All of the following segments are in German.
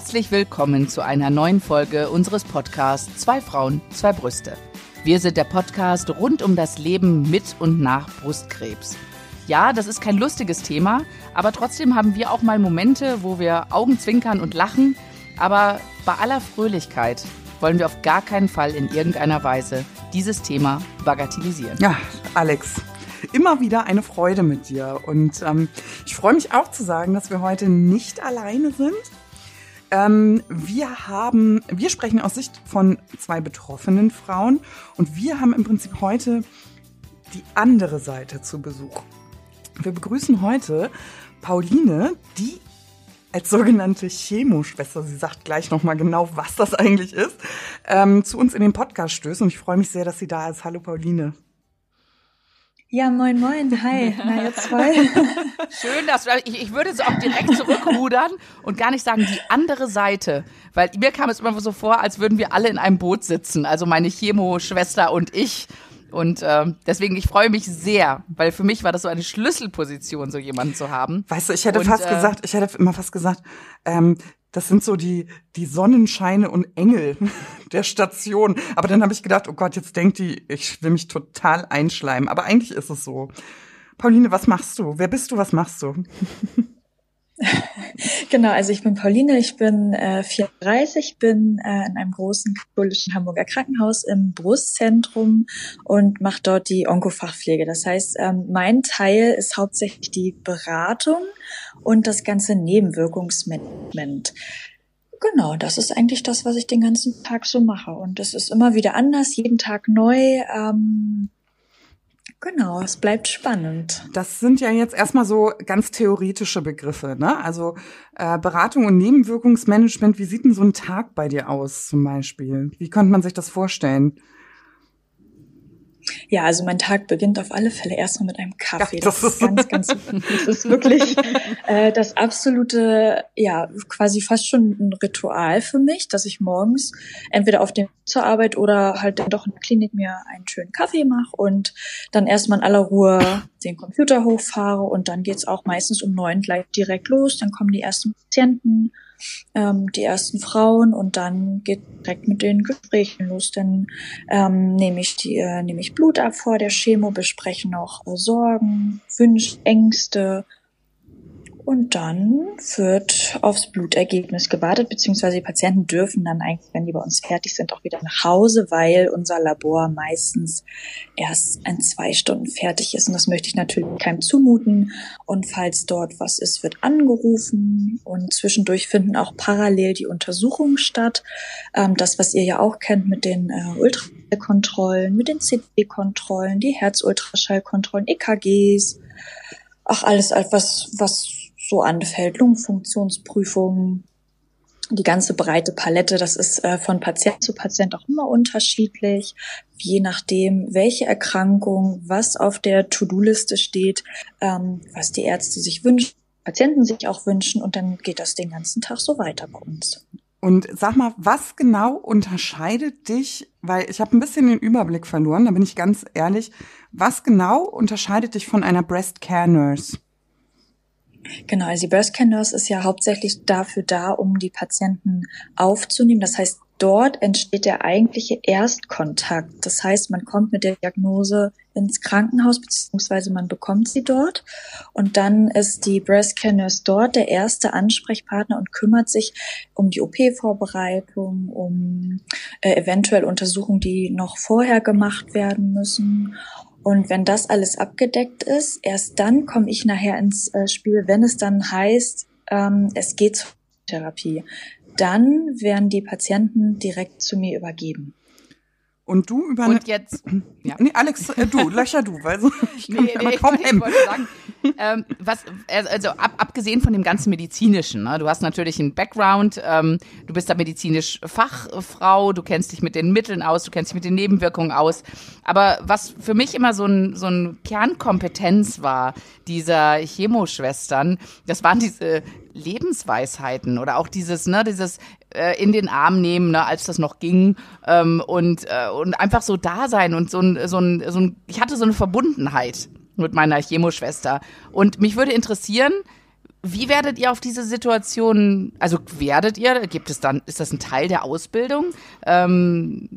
Herzlich willkommen zu einer neuen Folge unseres Podcasts Zwei Frauen, zwei Brüste. Wir sind der Podcast rund um das Leben mit und nach Brustkrebs. Ja, das ist kein lustiges Thema, aber trotzdem haben wir auch mal Momente, wo wir Augenzwinkern und lachen. Aber bei aller Fröhlichkeit wollen wir auf gar keinen Fall in irgendeiner Weise dieses Thema bagatellisieren. Ja, Alex, immer wieder eine Freude mit dir. Und ähm, ich freue mich auch zu sagen, dass wir heute nicht alleine sind, ähm, wir haben, wir sprechen aus Sicht von zwei betroffenen Frauen und wir haben im Prinzip heute die andere Seite zu Besuch. Wir begrüßen heute Pauline, die als sogenannte Chemoschwester, sie sagt gleich nochmal genau, was das eigentlich ist, ähm, zu uns in den Podcast stößt. Und ich freue mich sehr, dass sie da ist. Hallo Pauline. Ja, moin, moin. Hi. Na, jetzt voll. Schön, dass du, ich, ich würde es auch direkt zurückrudern und gar nicht sagen, die andere Seite. Weil mir kam es immer so vor, als würden wir alle in einem Boot sitzen. Also meine Chemo-Schwester und ich. Und äh, deswegen, ich freue mich sehr, weil für mich war das so eine Schlüsselposition, so jemanden zu haben. Weißt du, ich hätte und, fast äh, gesagt, ich hätte immer fast gesagt, ähm, das sind so die, die Sonnenscheine und Engel der Station. Aber dann habe ich gedacht, oh Gott, jetzt denkt die, ich will mich total einschleimen. Aber eigentlich ist es so. Pauline, was machst du? Wer bist du? Was machst du? genau, also ich bin Pauline, ich bin äh, 34, bin äh, in einem großen katholischen Hamburger Krankenhaus im Brustzentrum und mache dort die Onkofachpflege. Das heißt, ähm, mein Teil ist hauptsächlich die Beratung und das ganze Nebenwirkungsmanagement. Genau, das ist eigentlich das, was ich den ganzen Tag so mache. Und es ist immer wieder anders, jeden Tag neu. Ähm, Genau, es bleibt spannend. Das sind ja jetzt erstmal so ganz theoretische Begriffe, ne? Also äh, Beratung und Nebenwirkungsmanagement, wie sieht denn so ein Tag bei dir aus zum Beispiel? Wie könnte man sich das vorstellen? Ja, also mein Tag beginnt auf alle Fälle erstmal mit einem Kaffee. Ja, das, das, ist ganz, ganz. Das ist wirklich äh, das absolute, ja, quasi fast schon ein Ritual für mich, dass ich morgens entweder auf dem zur Arbeit oder halt dann doch in der Klinik mir einen schönen Kaffee mache und dann erstmal in aller Ruhe den Computer hochfahre und dann geht's auch meistens um neun gleich direkt los. Dann kommen die ersten Patienten ähm, die ersten Frauen und dann geht direkt mit den Gesprächen los. Dann ähm, nehme ich die, äh, nehme ich Blut ab vor der Chemo, bespreche noch äh, Sorgen, Wünsche, Ängste, und dann wird aufs Blutergebnis gewartet, beziehungsweise die Patienten dürfen dann eigentlich, wenn die bei uns fertig sind, auch wieder nach Hause, weil unser Labor meistens erst in zwei Stunden fertig ist. Und das möchte ich natürlich keinem zumuten. Und falls dort was ist, wird angerufen. Und zwischendurch finden auch parallel die Untersuchungen statt. Ähm, das, was ihr ja auch kennt mit den äh, Ultraschallkontrollen, mit den CT-Kontrollen, die Herzultraschallkontrollen, EKGs. Ach, alles, was, was so anfällt. Lungenfunktionsprüfungen, die ganze breite Palette, das ist äh, von Patient zu Patient auch immer unterschiedlich, je nachdem, welche Erkrankung, was auf der To-Do-Liste steht, ähm, was die Ärzte sich wünschen, Patienten sich auch wünschen und dann geht das den ganzen Tag so weiter bei uns. Und sag mal, was genau unterscheidet dich, weil ich habe ein bisschen den Überblick verloren, da bin ich ganz ehrlich, was genau unterscheidet dich von einer Breast Care Nurse? Genau, also die Birth Care Nurse ist ja hauptsächlich dafür da, um die Patienten aufzunehmen. Das heißt, dort entsteht der eigentliche Erstkontakt. Das heißt, man kommt mit der Diagnose ins Krankenhaus, beziehungsweise man bekommt sie dort. Und dann ist die Breast Care Nurse dort der erste Ansprechpartner und kümmert sich um die OP-Vorbereitung, um äh, eventuell Untersuchungen, die noch vorher gemacht werden müssen und wenn das alles abgedeckt ist, erst dann komme ich nachher ins äh, Spiel, wenn es dann heißt, ähm, es geht zur Therapie. Dann werden die Patienten direkt zu mir übergeben. Und du über Und jetzt, ja. Nee, Alex, äh, du, löcher du, weil so, ich kann nee, nee, kaum ich, ich wollte sagen, ähm, was, also ab, abgesehen von dem ganzen medizinischen, ne, du hast natürlich einen Background, ähm, du bist da medizinisch Fachfrau, du kennst dich mit den Mitteln aus, du kennst dich mit den Nebenwirkungen aus. Aber was für mich immer so ein, so ein Kernkompetenz war, dieser Chemoschwestern, das waren diese Lebensweisheiten oder auch dieses, ne, dieses äh, in den Arm nehmen, ne, als das noch ging ähm, und äh, und einfach so da sein und so ein so ein so ein ich hatte so eine Verbundenheit mit meiner Chemoschwester und mich würde interessieren, wie werdet ihr auf diese Situation, also werdet ihr, gibt es dann, ist das ein Teil der Ausbildung? Ähm, äh,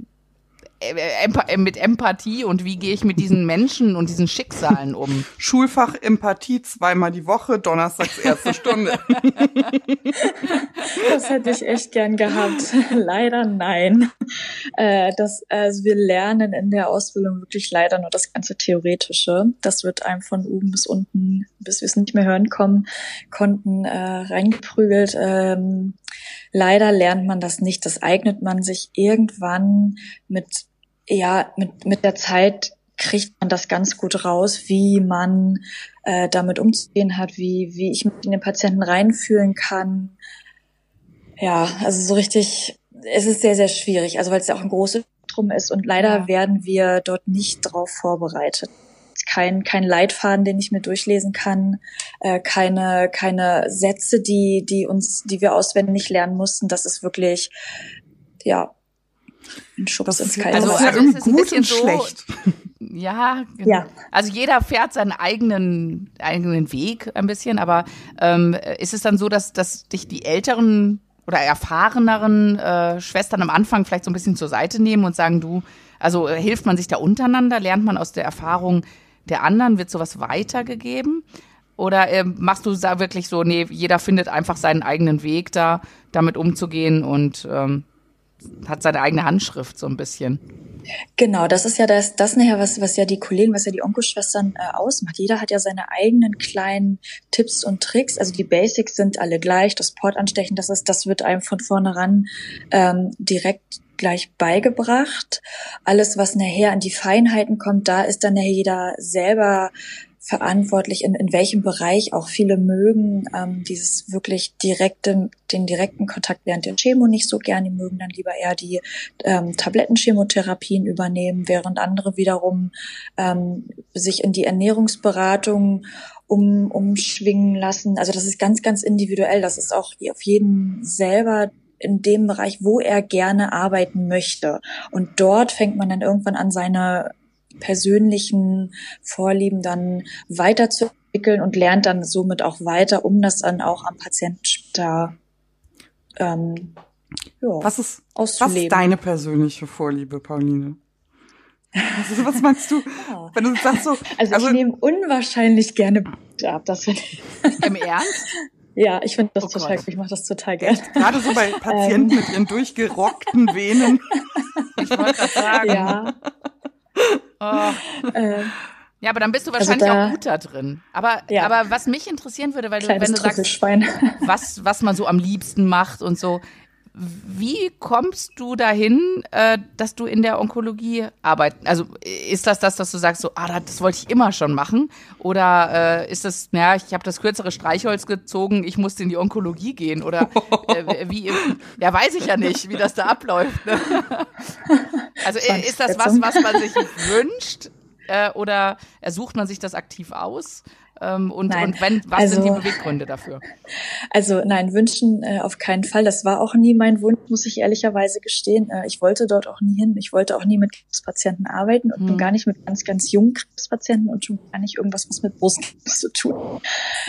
mit Empathie und wie gehe ich mit diesen Menschen und diesen Schicksalen um? Schulfach Empathie zweimal die Woche, donnerstags erste Stunde. das hätte ich echt gern gehabt. Leider nein. Äh, das, also wir lernen in der Ausbildung wirklich leider nur das ganze Theoretische. Das wird einem von oben bis unten, bis wir es nicht mehr hören kommen, konnten äh, reingeprügelt. Ähm, leider lernt man das nicht. Das eignet man sich irgendwann mit ja, mit, mit der Zeit kriegt man das ganz gut raus, wie man äh, damit umzugehen hat, wie, wie ich mich in den Patienten reinfühlen kann. Ja, also so richtig, es ist sehr, sehr schwierig, also weil es ja auch ein großes Drum ist und leider ja. werden wir dort nicht drauf vorbereitet. Kein, kein Leitfaden, den ich mir durchlesen kann, äh, keine, keine Sätze, die, die uns, die wir auswendig lernen mussten. Das ist wirklich, ja, ein Schubs ins Kalte. Also, also, also ist gut und so, schlecht. Ja, genau. ja, also jeder fährt seinen eigenen eigenen Weg ein bisschen, aber ähm, ist es dann so, dass dass dich die älteren oder erfahreneren äh, Schwestern am Anfang vielleicht so ein bisschen zur Seite nehmen und sagen, du, also äh, hilft man sich da untereinander, lernt man aus der Erfahrung der anderen, wird sowas weitergegeben? Oder äh, machst du da wirklich so, nee, jeder findet einfach seinen eigenen Weg da, damit umzugehen und ähm, hat seine eigene Handschrift so ein bisschen. Genau, das ist ja das, das nachher, was, was ja die Kollegen, was ja die Onkoschwestern äh, ausmacht. Jeder hat ja seine eigenen kleinen Tipps und Tricks. Also die Basics sind alle gleich. Das Portanstechen, das ist, das wird einem von vornherein ähm, direkt gleich beigebracht. Alles, was nachher an die Feinheiten kommt, da ist dann nachher jeder selber verantwortlich, in, in welchem Bereich auch viele mögen ähm, dieses wirklich direkte, den direkten Kontakt während der Chemo nicht so gern. Die mögen dann lieber eher die ähm, Tablettenchemotherapien übernehmen, während andere wiederum ähm, sich in die Ernährungsberatung um, umschwingen lassen. Also das ist ganz, ganz individuell. Das ist auch auf jeden selber in dem Bereich, wo er gerne arbeiten möchte. Und dort fängt man dann irgendwann an, seine persönlichen Vorlieben dann weiterzuentwickeln und lernt dann somit auch weiter, um das dann auch am Patienten später ähm, ja, was ist, was ist deine persönliche Vorliebe, Pauline? Also, was meinst du, ja. wenn du sagst so? Also, also ich nehme unwahrscheinlich gerne ab. Das finde ich. Im Ernst? Ja, ich finde das oh total, Gott. ich mache das total gerne. Gerade so bei Patienten ähm. mit ihren durchgerockten Venen. Ich wollte das sagen. Ja. Oh. Äh, ja, aber dann bist du also wahrscheinlich also da, auch gut da drin. Aber, ja. aber was mich interessieren würde, weil du, wenn du sagst, was, was man so am liebsten macht und so, wie kommst du dahin, äh, dass du in der Onkologie arbeitest? Also ist das das, dass du sagst, so, ah, das wollte ich immer schon machen? Oder äh, ist das, naja, ich habe das kürzere Streichholz gezogen, ich musste in die Onkologie gehen? Oder äh, wie, ja, weiß ich ja nicht, wie das da abläuft. Ne? Also ist das was, was man sich wünscht? Äh, oder ersucht man sich das aktiv aus? Ähm, und, nein. und wenn, was also, sind die also Beweggründe dafür? Also nein, wünschen äh, auf keinen Fall. Das war auch nie mein Wunsch, muss ich ehrlicherweise gestehen. Äh, ich wollte dort auch nie hin. Ich wollte auch nie mit Krebspatienten arbeiten und hm. schon gar nicht mit ganz, ganz jungen Krebspatienten und schon gar nicht irgendwas, was mit Brustkrebs zu tun.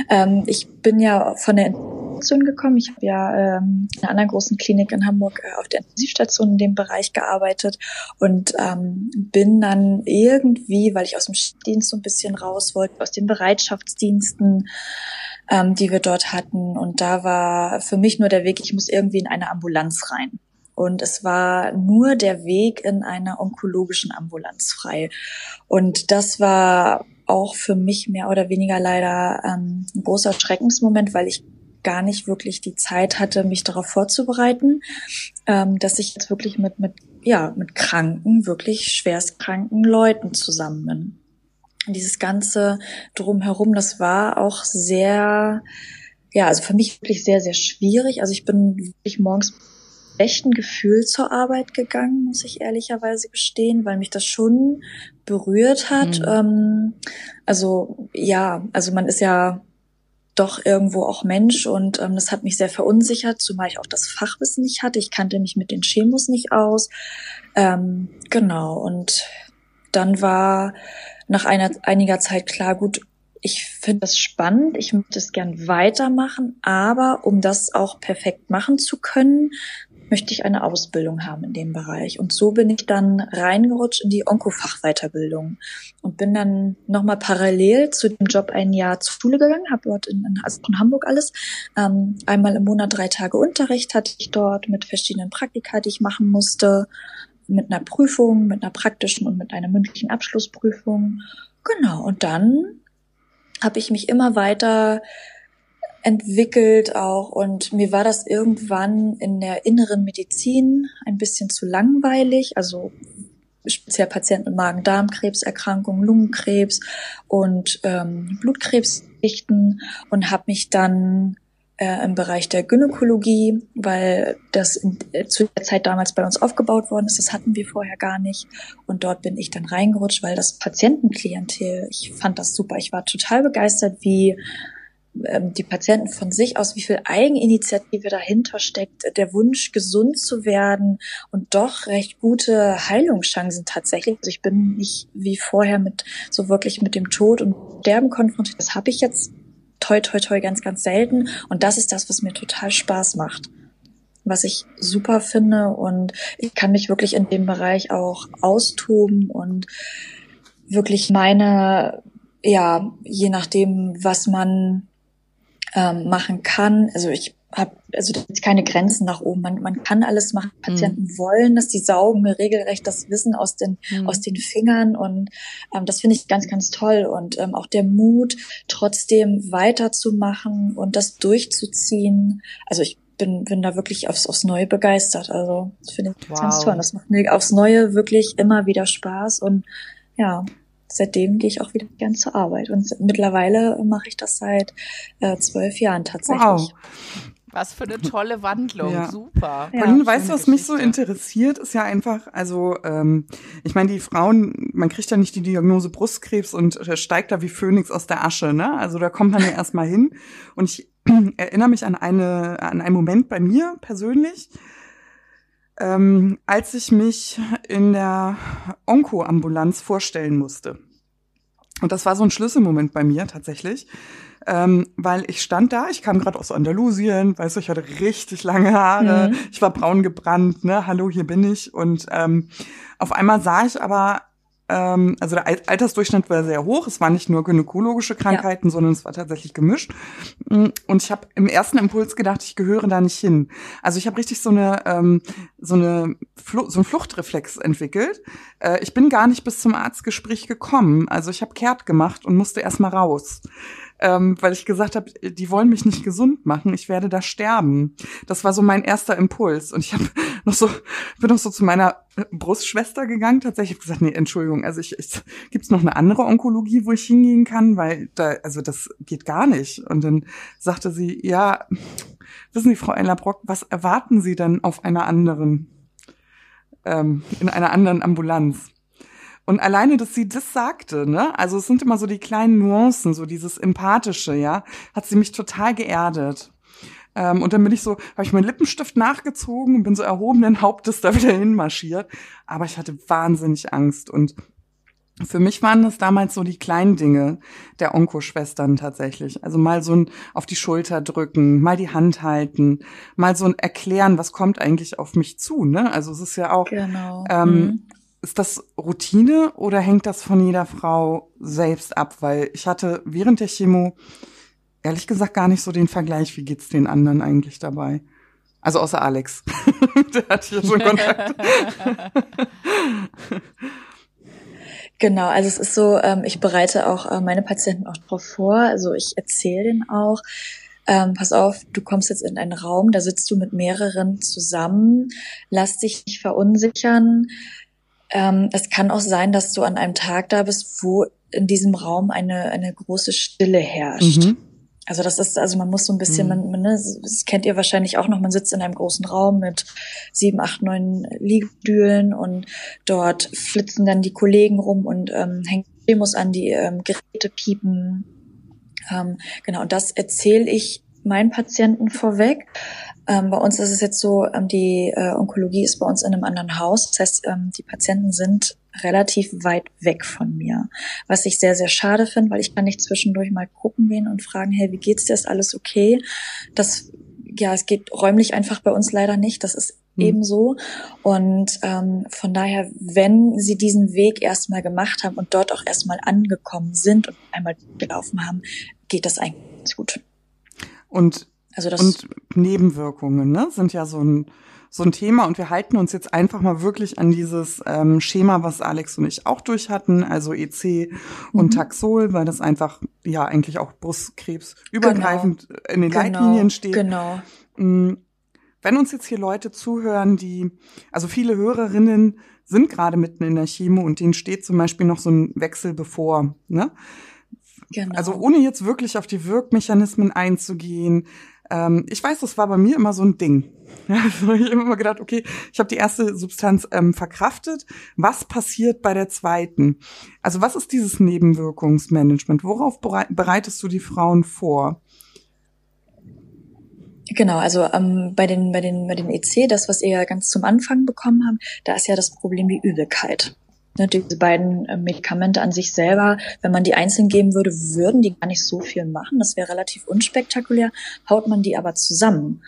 Ähm, ich bin ja von der Intensivstation gekommen. Ich habe ja ähm, in einer anderen großen Klinik in Hamburg äh, auf der Intensivstation in dem Bereich gearbeitet und ähm, bin dann irgendwie, weil ich aus dem Dienst so ein bisschen raus wollte, aus den Bereitschaftsdiensten, ähm, die wir dort hatten. Und da war für mich nur der Weg, ich muss irgendwie in eine Ambulanz rein. Und es war nur der Weg in einer onkologischen Ambulanz frei. Und das war auch für mich mehr oder weniger leider ähm, ein großer Schreckensmoment, weil ich gar nicht wirklich die Zeit hatte, mich darauf vorzubereiten, ähm, dass ich jetzt wirklich mit, mit, ja, mit kranken, wirklich schwerstkranken Leuten zusammen bin. Und dieses ganze drumherum, das war auch sehr, ja, also für mich wirklich sehr, sehr schwierig. Also ich bin wirklich morgens mit schlechten Gefühl zur Arbeit gegangen, muss ich ehrlicherweise gestehen, weil mich das schon berührt hat. Mhm. Ähm, also ja, also man ist ja doch irgendwo auch Mensch und ähm, das hat mich sehr verunsichert, zumal ich auch das Fachwissen nicht hatte. Ich kannte mich mit den Chemos nicht aus. Ähm, genau, und dann war nach einer, einiger Zeit klar, gut, ich finde das spannend, ich möchte es gern weitermachen, aber um das auch perfekt machen zu können, möchte ich eine Ausbildung haben in dem Bereich. Und so bin ich dann reingerutscht in die Onkofachweiterbildung und bin dann nochmal parallel zu dem Job ein Jahr zur Schule gegangen, habe dort in, in Hamburg alles, ähm, einmal im Monat drei Tage Unterricht hatte ich dort mit verschiedenen Praktika, die ich machen musste, mit einer Prüfung, mit einer praktischen und mit einer mündlichen Abschlussprüfung. Genau, und dann habe ich mich immer weiter entwickelt auch und mir war das irgendwann in der inneren Medizin ein bisschen zu langweilig, also speziell Patienten mit Magen-Darm-Krebserkrankungen, Lungenkrebs und ähm, Blutkrebsdichten und habe mich dann äh, im Bereich der Gynäkologie, weil das in, äh, zu der Zeit damals bei uns aufgebaut worden ist. Das hatten wir vorher gar nicht. Und dort bin ich dann reingerutscht, weil das Patientenklientel, ich fand das super. Ich war total begeistert, wie die Patienten von sich aus, wie viel Eigeninitiative dahinter steckt, der Wunsch, gesund zu werden und doch recht gute Heilungschancen tatsächlich. Also ich bin nicht wie vorher mit so wirklich mit dem Tod und Sterben konfrontiert. Das habe ich jetzt toi toi toi ganz, ganz selten. Und das ist das, was mir total Spaß macht. Was ich super finde und ich kann mich wirklich in dem Bereich auch austoben und wirklich meine, ja, je nachdem, was man ähm, machen kann. Also ich habe also keine Grenzen nach oben. Man, man kann alles machen. Patienten mhm. wollen dass die saugen mir regelrecht das Wissen aus den mhm. aus den Fingern und ähm, das finde ich ganz ganz toll und ähm, auch der Mut trotzdem weiterzumachen und das durchzuziehen. Also ich bin bin da wirklich aufs aufs Neue begeistert. Also das finde ich wow. ganz toll. Das macht mir aufs Neue wirklich immer wieder Spaß und ja, seitdem gehe ich auch wieder gern zur Arbeit. Und mittlerweile mache ich das seit äh, zwölf Jahren tatsächlich. Wow. Was für eine tolle Wandlung, ja. super. Ja, Pauline, weißt du, was Geschichte. mich so interessiert, ist ja einfach, also ähm, ich meine, die Frauen, man kriegt ja nicht die Diagnose Brustkrebs und äh, steigt da wie Phönix aus der Asche, ne? Also da kommt man ja erstmal hin. Und ich erinnere mich an eine an einen Moment bei mir persönlich, ähm, als ich mich in der Onko-Ambulanz vorstellen musste. Und das war so ein Schlüsselmoment bei mir tatsächlich, ähm, weil ich stand da, ich kam gerade aus Andalusien, weißt du, ich hatte richtig lange Haare, mhm. ich war braun gebrannt, ne, hallo, hier bin ich. Und ähm, auf einmal sah ich aber ähm, also der Altersdurchschnitt war sehr hoch. Es waren nicht nur gynäkologische Krankheiten, ja. sondern es war tatsächlich gemischt. Mm, und ich habe im ersten Impuls gedacht, ich gehöre da nicht hin. Also ich habe richtig so eine ähm, so eine Fl so ein Fluchtreflex entwickelt. Äh, ich bin gar nicht bis zum Arztgespräch gekommen. Also ich habe kehrt gemacht und musste erst mal raus ähm, weil ich gesagt habe, die wollen mich nicht gesund machen, ich werde da sterben. Das war so mein erster Impuls. Und ich habe noch so, bin noch so zu meiner Brustschwester gegangen. Tatsächlich habe gesagt, nee, Entschuldigung, also ich, ich gibt's noch eine andere Onkologie, wo ich hingehen kann, weil da, also das geht gar nicht. Und dann sagte sie, ja, wissen Sie, Frau Ellerbrock, was erwarten Sie denn auf einer anderen, ähm, in einer anderen Ambulanz? Und alleine, dass sie das sagte, ne, also es sind immer so die kleinen Nuancen, so dieses Empathische, ja, hat sie mich total geerdet. Ähm, und dann bin ich so, habe ich meinen Lippenstift nachgezogen und bin so erhobenen Hauptes da wieder hinmarschiert. Aber ich hatte wahnsinnig Angst. Und für mich waren das damals so die kleinen Dinge der Onkoschwestern tatsächlich. Also mal so ein auf die Schulter drücken, mal die Hand halten, mal so ein erklären, was kommt eigentlich auf mich zu. Ne? Also es ist ja auch genau. ähm, mhm. Ist das Routine oder hängt das von jeder Frau selbst ab? Weil ich hatte während der Chemo ehrlich gesagt gar nicht so den Vergleich, wie geht's den anderen eigentlich dabei? Also außer Alex. der hat hier schon Kontakt. Genau, also es ist so, ähm, ich bereite auch äh, meine Patienten auch darauf vor. Also ich erzähle denen auch, ähm, pass auf, du kommst jetzt in einen Raum, da sitzt du mit mehreren zusammen, lass dich nicht verunsichern. Ähm, es kann auch sein, dass du an einem Tag da bist, wo in diesem Raum eine, eine große Stille herrscht. Mhm. Also das ist, also man muss so ein bisschen, mhm. man, man, ne, das kennt ihr wahrscheinlich auch noch, man sitzt in einem großen Raum mit sieben, acht, neun Liegestühlen und dort flitzen dann die Kollegen rum und ähm, hängen Demos an, die ähm, Geräte piepen. Ähm, genau, und das erzähle ich meinen Patienten vorweg. Ähm, bei uns ist es jetzt so, ähm, die äh, Onkologie ist bei uns in einem anderen Haus. Das heißt, ähm, die Patienten sind relativ weit weg von mir, was ich sehr, sehr schade finde, weil ich kann nicht zwischendurch mal gucken gehen und fragen, hey, wie geht's dir? Ist alles okay? Das, ja, es geht räumlich einfach bei uns leider nicht. Das ist mhm. ebenso. Und ähm, von daher, wenn sie diesen Weg erstmal gemacht haben und dort auch erstmal angekommen sind und einmal gelaufen haben, geht das eigentlich ganz gut. Und also das und Nebenwirkungen, ne, sind ja so ein so ein Thema und wir halten uns jetzt einfach mal wirklich an dieses ähm, Schema, was Alex und ich auch durch hatten, also EC und mhm. Taxol, weil das einfach ja eigentlich auch Brustkrebs übergreifend genau. in den genau. Leitlinien steht. Genau. Mm, wenn uns jetzt hier Leute zuhören, die, also viele Hörerinnen sind gerade mitten in der Chemo und denen steht zum Beispiel noch so ein Wechsel bevor, ne? Genau. Also ohne jetzt wirklich auf die Wirkmechanismen einzugehen, ähm, ich weiß, das war bei mir immer so ein Ding. Also ich habe immer gedacht, okay, ich habe die erste Substanz ähm, verkraftet. Was passiert bei der zweiten? Also was ist dieses Nebenwirkungsmanagement? Worauf bereitest du die Frauen vor? Genau, also ähm, bei den bei den bei den EC, das was ihr ganz zum Anfang bekommen habt, da ist ja das Problem die Übelkeit. Ne, diese beiden äh, Medikamente an sich selber, wenn man die einzeln geben würde, würden die gar nicht so viel machen. Das wäre relativ unspektakulär. Haut man die aber zusammen,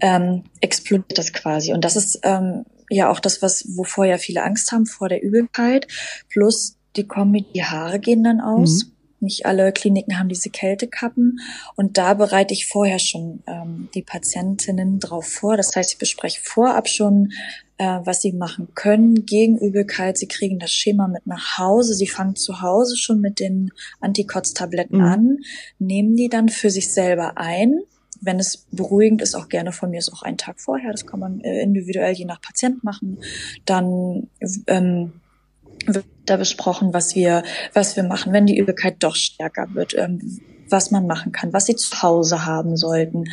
ähm, explodiert das quasi. Und das ist ähm, ja auch das, was wovor ja viele Angst haben vor der Übelkeit. Plus die Kombi, die Haare gehen dann aus. Mhm. Nicht alle Kliniken haben diese Kältekappen und da bereite ich vorher schon ähm, die Patientinnen drauf vor. Das heißt, ich bespreche vorab schon äh, was sie machen können gegen Übelkeit. Sie kriegen das Schema mit nach Hause. Sie fangen zu Hause schon mit den Antikotztabletten mhm. an, nehmen die dann für sich selber ein. Wenn es beruhigend ist, auch gerne von mir ist auch ein Tag vorher. Das kann man äh, individuell je nach Patient machen. Dann ähm, wird da besprochen, was wir, was wir machen, wenn die Übelkeit doch stärker wird. Ähm, was man machen kann, was sie zu Hause haben sollten.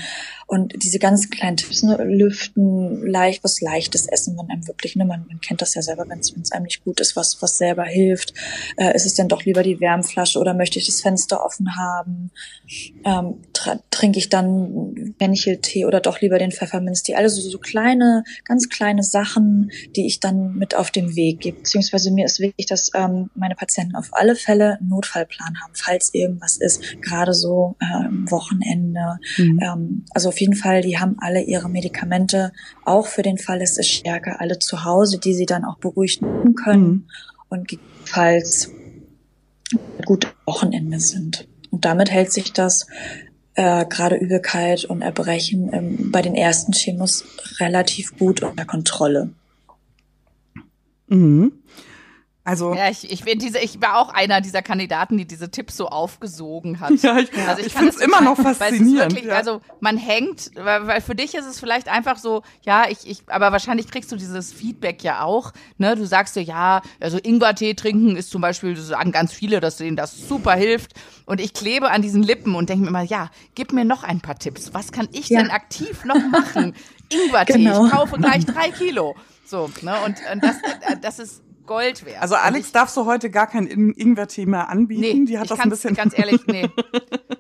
Und diese ganz kleinen Tipps, ne, lüften, leicht, was leichtes essen, wenn einem wirklich, ne, man, man kennt das ja selber, wenn es einem nicht gut ist, was, was selber hilft. Äh, ist es denn doch lieber die Wärmflasche oder möchte ich das Fenster offen haben? Ähm, trinke ich dann Fencheltee oder doch lieber den Pfefferminztee? Also so, so kleine, ganz kleine Sachen, die ich dann mit auf den Weg gebe. Beziehungsweise mir ist wichtig, dass ähm, meine Patienten auf alle Fälle einen Notfallplan haben, falls irgendwas ist. Gerade so ähm, Wochenende. Mhm. Ähm, also auf jeden Fall, die haben alle ihre Medikamente, auch für den Fall, es ist stärker, alle zu Hause, die sie dann auch beruhigt nehmen können mhm. und gegebenenfalls gute Wochenende sind. Und damit hält sich das äh, gerade Übelkeit und Erbrechen ähm, bei den ersten Chemos relativ gut unter Kontrolle. Mhm. Also ja, ich, ich bin diese, ich war auch einer dieser Kandidaten, die diese Tipps so aufgesogen hat. Ja, ich, also ich, ich finde es immer noch faszinierend. Wirklich, ja. Also man hängt, weil, weil für dich ist es vielleicht einfach so, ja, ich, ich, aber wahrscheinlich kriegst du dieses Feedback ja auch. Ne, du sagst dir, ja, also Ingwertee trinken ist zum Beispiel, das sagen ganz viele, dass denen das super hilft. Und ich klebe an diesen Lippen und denke mir immer, ja, gib mir noch ein paar Tipps. Was kann ich ja. denn aktiv noch machen? Ingwertee, genau. ich kaufe gleich drei Kilo. So, ne, und, und das, äh, das ist Gold wert. Also Alex, ich, darfst du heute gar kein Ingwer-Tee mehr anbieten? Nee, Die hat das ein bisschen. Ganz ehrlich, nee.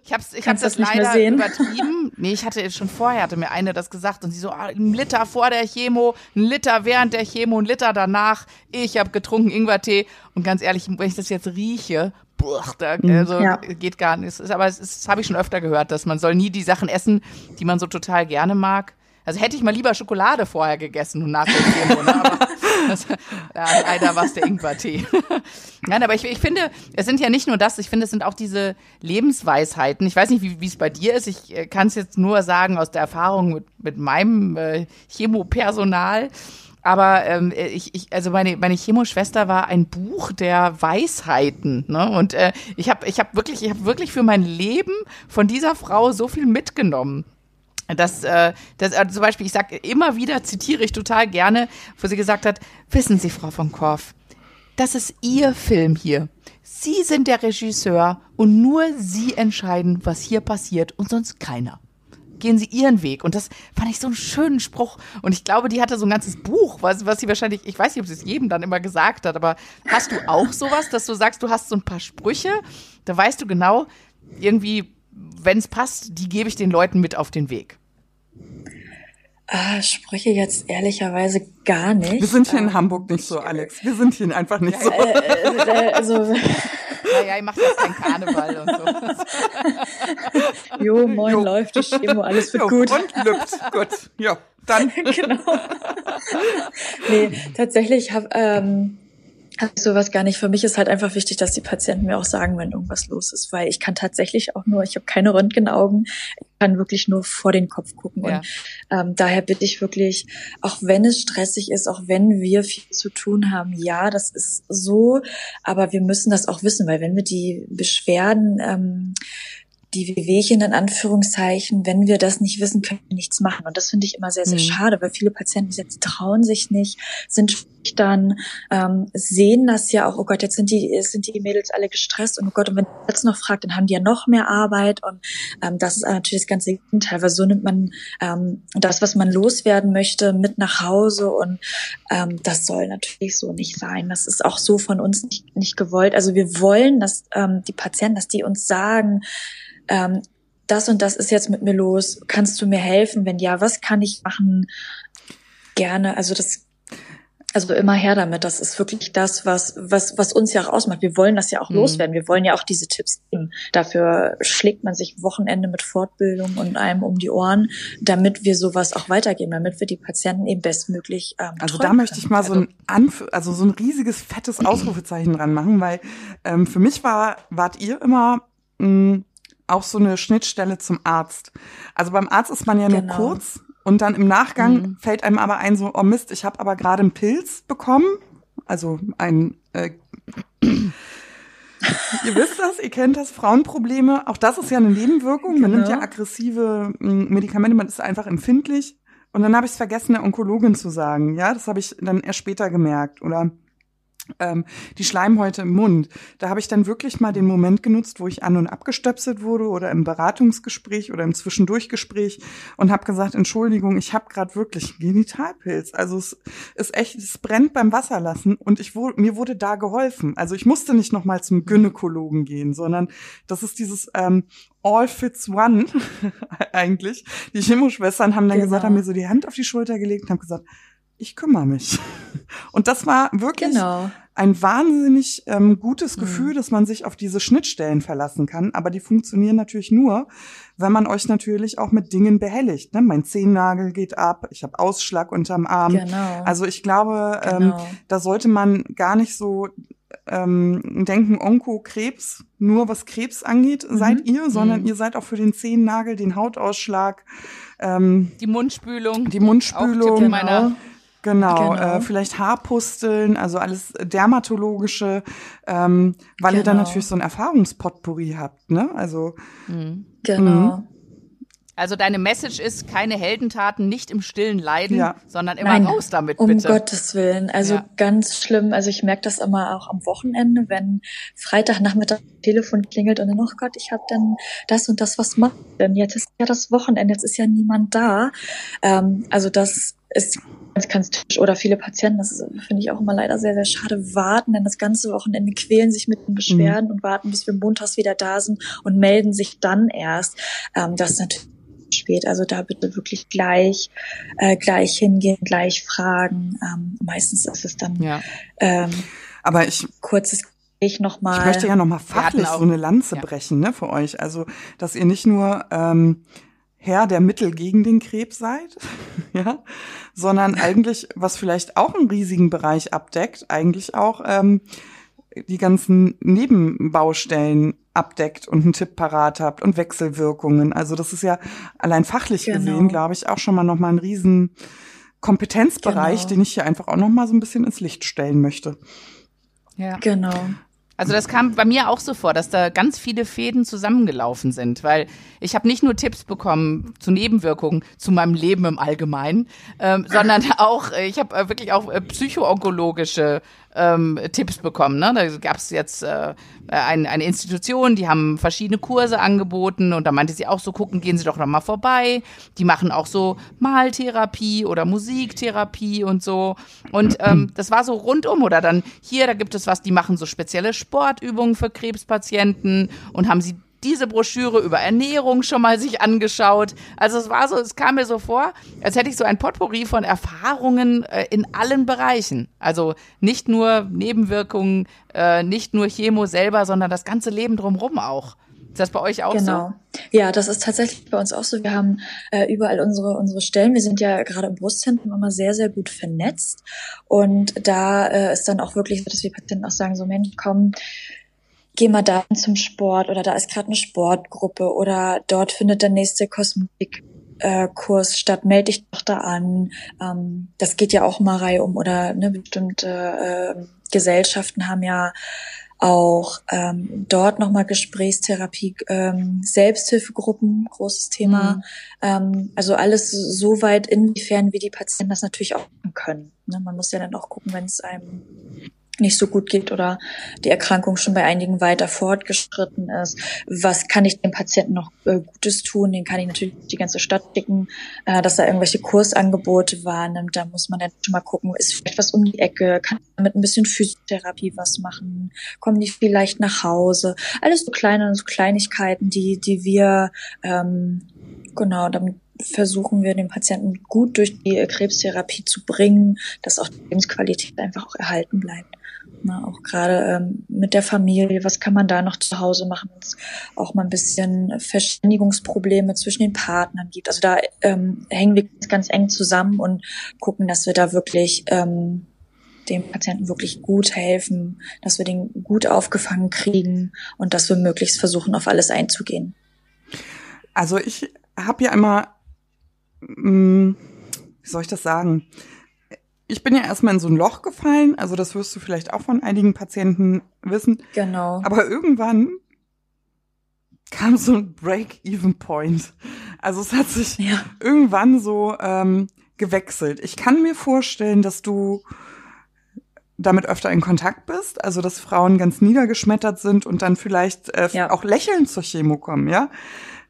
Ich hab's, ich hab das, das leider übertrieben. Nee, ich hatte schon vorher, hatte mir eine das gesagt und sie so, ah, ein Liter vor der Chemo, ein Liter während der Chemo, ein Liter danach. Ich habe getrunken Ingwer-Tee und ganz ehrlich, wenn ich das jetzt rieche, boah, da, mhm, also ja. geht gar nicht. Aber es das habe ich schon öfter gehört, dass man soll nie die Sachen essen, die man so total gerne mag. Also hätte ich mal lieber Schokolade vorher gegessen und nach der Chemo, ne? aber das, ja, leider war es der Ingwer-Tee. Nein, aber ich, ich finde, es sind ja nicht nur das, ich finde, es sind auch diese Lebensweisheiten. Ich weiß nicht, wie es bei dir ist. Ich äh, kann es jetzt nur sagen aus der Erfahrung mit, mit meinem äh, Chemopersonal. Aber ähm, ich, ich, also meine, meine Chemoschwester war ein Buch der Weisheiten. Ne? Und äh, ich habe ich hab wirklich, ich habe wirklich für mein Leben von dieser Frau so viel mitgenommen. Das, äh, das äh, zum Beispiel, ich sage immer wieder, zitiere ich total gerne, wo sie gesagt hat, wissen Sie, Frau von Korff, das ist Ihr Film hier. Sie sind der Regisseur und nur Sie entscheiden, was hier passiert und sonst keiner. Gehen Sie Ihren Weg. Und das fand ich so einen schönen Spruch. Und ich glaube, die hatte so ein ganzes Buch, was, was sie wahrscheinlich, ich weiß nicht, ob sie es jedem dann immer gesagt hat, aber hast du auch sowas, dass du sagst, du hast so ein paar Sprüche, da weißt du genau, irgendwie wenn es passt, die gebe ich den Leuten mit auf den Weg. Ah, spreche jetzt ehrlicherweise gar nicht. Wir sind hier in ähm, Hamburg nicht so, Alex. Wir sind hier einfach nicht so. Äh, äh, äh, also, naja, ihr macht ja keinen Karneval und so. jo, moin, jo. läuft die Chemo, alles wird jo, gut. Und lübt, gut. Ja, dann. genau. nee, tatsächlich habe ähm, habe ich sowas gar nicht. Für mich ist halt einfach wichtig, dass die Patienten mir auch sagen, wenn irgendwas los ist, weil ich kann tatsächlich auch nur, ich habe keine Röntgenaugen, ich kann wirklich nur vor den Kopf gucken. Ja. Und ähm, daher bitte ich wirklich, auch wenn es stressig ist, auch wenn wir viel zu tun haben, ja, das ist so, aber wir müssen das auch wissen, weil wenn wir die Beschwerden ähm, die Wehwehchen in Anführungszeichen, wenn wir das nicht wissen, können wir nichts machen. Und das finde ich immer sehr, sehr mhm. schade, weil viele Patienten jetzt trauen sich nicht, sind dann ähm, sehen das ja auch, oh Gott, jetzt sind die, sind die Mädels alle gestresst und oh Gott, und wenn jetzt noch fragt, dann haben die ja noch mehr Arbeit und ähm, das ist natürlich das ganze Gegenteil, weil so nimmt man ähm, das, was man loswerden möchte, mit nach Hause und ähm, das soll natürlich so nicht sein. Das ist auch so von uns nicht, nicht gewollt. Also wir wollen, dass ähm, die Patienten, dass die uns sagen, ähm, das und das ist jetzt mit mir los, kannst du mir helfen? Wenn ja, was kann ich machen? Gerne, also das also immer her damit. Das ist wirklich das, was, was, was uns ja auch ausmacht. Wir wollen das ja auch mhm. loswerden. Wir wollen ja auch diese Tipps geben. Dafür schlägt man sich Wochenende mit Fortbildung und einem um die Ohren, damit wir sowas auch weitergeben, damit wir die Patienten eben bestmöglich ähm, Also da möchte ich mal so ein Anf also so ein riesiges fettes Ausrufezeichen dran machen, weil ähm, für mich war wart ihr immer mh, auch so eine Schnittstelle zum Arzt. Also beim Arzt ist man ja genau. nur kurz und dann im Nachgang mhm. fällt einem aber ein so, oh Mist, ich habe aber gerade einen Pilz bekommen. Also ein äh, Ihr wisst das, ihr kennt das, Frauenprobleme. Auch das ist ja eine Nebenwirkung. Man nimmt ja genau. aggressive hm, Medikamente, man ist einfach empfindlich. Und dann habe ich es vergessen, der Onkologin zu sagen. Ja, das habe ich dann erst später gemerkt. Oder ähm, die Schleimhäute im Mund. Da habe ich dann wirklich mal den Moment genutzt, wo ich an und abgestöpselt wurde oder im Beratungsgespräch oder im Zwischendurchgespräch und habe gesagt, Entschuldigung, ich habe gerade wirklich Genitalpilz. Also es ist echt, es brennt beim Wasserlassen und ich wurde, mir wurde da geholfen. Also ich musste nicht noch mal zum Gynäkologen gehen, sondern das ist dieses ähm, All Fits One eigentlich. Die Chemoschwestern haben dann genau. gesagt, haben mir so die Hand auf die Schulter gelegt und haben gesagt, ich kümmere mich. Und das war wirklich genau. ein wahnsinnig ähm, gutes mhm. Gefühl, mhm. dass man sich auf diese Schnittstellen verlassen kann. Aber die funktionieren natürlich nur, wenn man euch natürlich auch mit Dingen behelligt. Ne? Mein Zehennagel geht ab, ich habe Ausschlag unterm Arm. Genau. Also ich glaube, ähm, genau. ähm, da sollte man gar nicht so ähm, denken, Onko, Krebs, nur was Krebs angeht, mhm. seid ihr, sondern mhm. ihr seid auch für den Zehennagel, den Hautausschlag, ähm, die Mundspülung, die Mundspülung, meiner Genau, genau. Äh, vielleicht Haarpusteln, also alles dermatologische, ähm, weil genau. ihr dann genau. natürlich so ein Erfahrungspotpourri habt, ne? Also mhm. genau. Mh. Also deine Message ist keine Heldentaten, nicht im stillen Leiden, ja. sondern immer Nein, raus damit, um bitte. Um Gottes Willen. Also ja. ganz schlimm. Also ich merke das immer auch am Wochenende, wenn Freitagnachmittag Telefon klingelt und dann, oh Gott, ich habe dann das und das, was macht denn? Jetzt ist ja das Wochenende, jetzt ist ja niemand da. Ähm, also das ist ganz, ganz typisch. Oder viele Patienten, das finde ich auch immer leider sehr, sehr schade, warten dann das ganze Wochenende, quälen sich mit den Beschwerden mhm. und warten, bis wir montags wieder da sind und melden sich dann erst. Ähm, das ist natürlich spät. Also da bitte wirklich gleich, äh, gleich hingehen, gleich fragen. Ähm, meistens ist es dann ja. ähm, Aber ich kurzes ich noch mal. Ich möchte ja noch mal fachlich so eine Lanze ja. brechen, ne, für euch. Also, dass ihr nicht nur ähm, Herr der Mittel gegen den Krebs seid, ja, sondern eigentlich, was vielleicht auch einen riesigen Bereich abdeckt, eigentlich auch ähm, die ganzen Nebenbaustellen abdeckt und einen Tipp parat habt und Wechselwirkungen. Also das ist ja allein fachlich genau. gesehen, glaube ich, auch schon mal noch mal ein riesen Kompetenzbereich, genau. den ich hier einfach auch noch mal so ein bisschen ins Licht stellen möchte. Ja. Genau. Also das kam bei mir auch so vor, dass da ganz viele Fäden zusammengelaufen sind, weil ich habe nicht nur Tipps bekommen zu Nebenwirkungen, zu meinem Leben im Allgemeinen, ähm, sondern auch, ich habe äh, wirklich auch äh, psychoonkologische ähm, Tipps bekommen. Ne? Da gab es jetzt äh, ein, eine Institution, die haben verschiedene Kurse angeboten und da meinte sie auch so, gucken, gehen Sie doch noch mal vorbei. Die machen auch so Maltherapie oder Musiktherapie und so. Und ähm, das war so rundum oder dann hier, da gibt es was, die machen so spezielle Sportübungen für Krebspatienten und haben sie diese Broschüre über Ernährung schon mal sich angeschaut. Also es war so, es kam mir so vor, als hätte ich so ein Potpourri von Erfahrungen äh, in allen Bereichen. Also nicht nur Nebenwirkungen, äh, nicht nur Chemo selber, sondern das ganze Leben drumherum auch. Ist das bei euch auch genau. so? Ja, das ist tatsächlich bei uns auch so. Wir haben äh, überall unsere unsere Stellen. Wir sind ja gerade im Brustzentrum immer sehr sehr gut vernetzt und da äh, ist dann auch wirklich so, dass wir Patienten auch sagen so Mensch, komm, geh mal da zum Sport oder da ist gerade eine Sportgruppe oder dort findet der nächste Kosmetik äh, Kurs statt, melde dich doch da an. Ähm, das geht ja auch mal Reihe um oder ne, bestimmte äh, Gesellschaften haben ja auch ähm, dort nochmal Gesprächstherapie, ähm, Selbsthilfegruppen, großes Thema. Mhm. Ähm, also alles so weit, inwiefern wie die Patienten das natürlich auch können. Ne? Man muss ja dann auch gucken, wenn es einem nicht so gut geht oder die Erkrankung schon bei einigen weiter fortgeschritten ist. Was kann ich dem Patienten noch äh, Gutes tun? Den kann ich natürlich die ganze Stadt schicken, äh, dass er irgendwelche Kursangebote wahrnimmt. Da muss man dann schon mal gucken, ist vielleicht was um die Ecke? Kann ich mit ein bisschen Physiotherapie was machen? Kommen die vielleicht nach Hause? Alles so kleine so Kleinigkeiten, die, die wir ähm, genau damit versuchen wir den Patienten gut durch die Krebstherapie zu bringen, dass auch die Lebensqualität einfach auch erhalten bleibt. Na, auch gerade ähm, mit der Familie, was kann man da noch zu Hause machen, wenn es auch mal ein bisschen Verständigungsprobleme zwischen den Partnern gibt. Also da ähm, hängen wir ganz eng zusammen und gucken, dass wir da wirklich ähm, dem Patienten wirklich gut helfen, dass wir den gut aufgefangen kriegen und dass wir möglichst versuchen, auf alles einzugehen. Also ich habe ja immer, mh, mm, wie soll ich das sagen? Ich bin ja erstmal in so ein Loch gefallen, also das wirst du vielleicht auch von einigen Patienten wissen. Genau. Aber irgendwann kam so ein Break-Even-Point. Also es hat sich ja. irgendwann so ähm, gewechselt. Ich kann mir vorstellen, dass du damit öfter in Kontakt bist, also dass Frauen ganz niedergeschmettert sind und dann vielleicht äh, ja. auch lächelnd zur Chemo kommen, ja?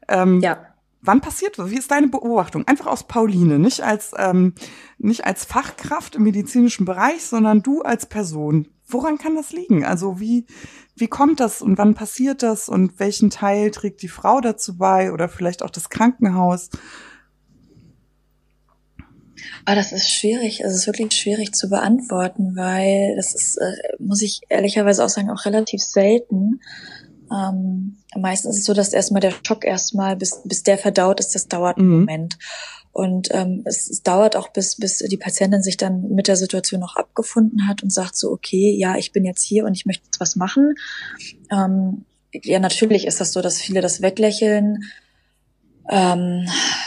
Ähm, ja. Wann passiert das? Wie ist deine Beobachtung? Einfach aus Pauline, nicht als ähm, nicht als Fachkraft im medizinischen Bereich, sondern du als Person. Woran kann das liegen? Also wie wie kommt das und wann passiert das und welchen Teil trägt die Frau dazu bei oder vielleicht auch das Krankenhaus? Ah, das ist schwierig. Es ist wirklich schwierig zu beantworten, weil das ist, äh, muss ich ehrlicherweise auch sagen, auch relativ selten. Ähm, meistens ist es so, dass erstmal der Schock erstmal, bis, bis der verdaut ist, das dauert einen mhm. Moment. Und ähm, es, es dauert auch, bis, bis die Patientin sich dann mit der Situation noch abgefunden hat und sagt so, okay, ja, ich bin jetzt hier und ich möchte jetzt was machen. Ähm, ja, natürlich ist das so, dass viele das weglächeln. Ähm,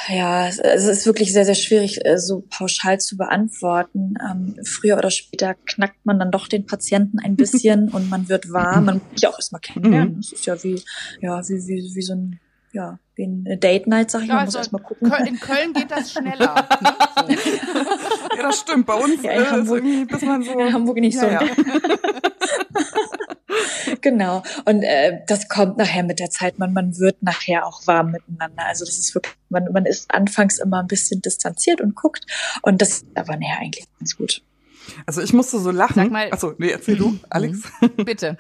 ja, es ist wirklich sehr, sehr schwierig, äh, so pauschal zu beantworten. Ähm, früher oder später knackt man dann doch den Patienten ein bisschen und man wird warm. Man muss ja auch erstmal kennenlernen. Das ist ja wie, ja, wie, wie, wie so ein, ja, wie eine Date Night, sag ich ja, mal. Man also muss erstmal gucken. In Köln geht das schneller. ne? Ja, das stimmt. Bei uns ja, in, äh, Hamburg, bis man so, in Hamburg nicht ja, so. Ja. genau. Und äh, das kommt nachher mit der Zeit. Man, man wird nachher auch warm miteinander. Also das ist wirklich, man, man ist anfangs immer ein bisschen distanziert und guckt. Und das ist aber nachher eigentlich ganz gut. Also ich musste so lachen. Sag mal, Achso, nee, erzähl du, Alex. Bitte.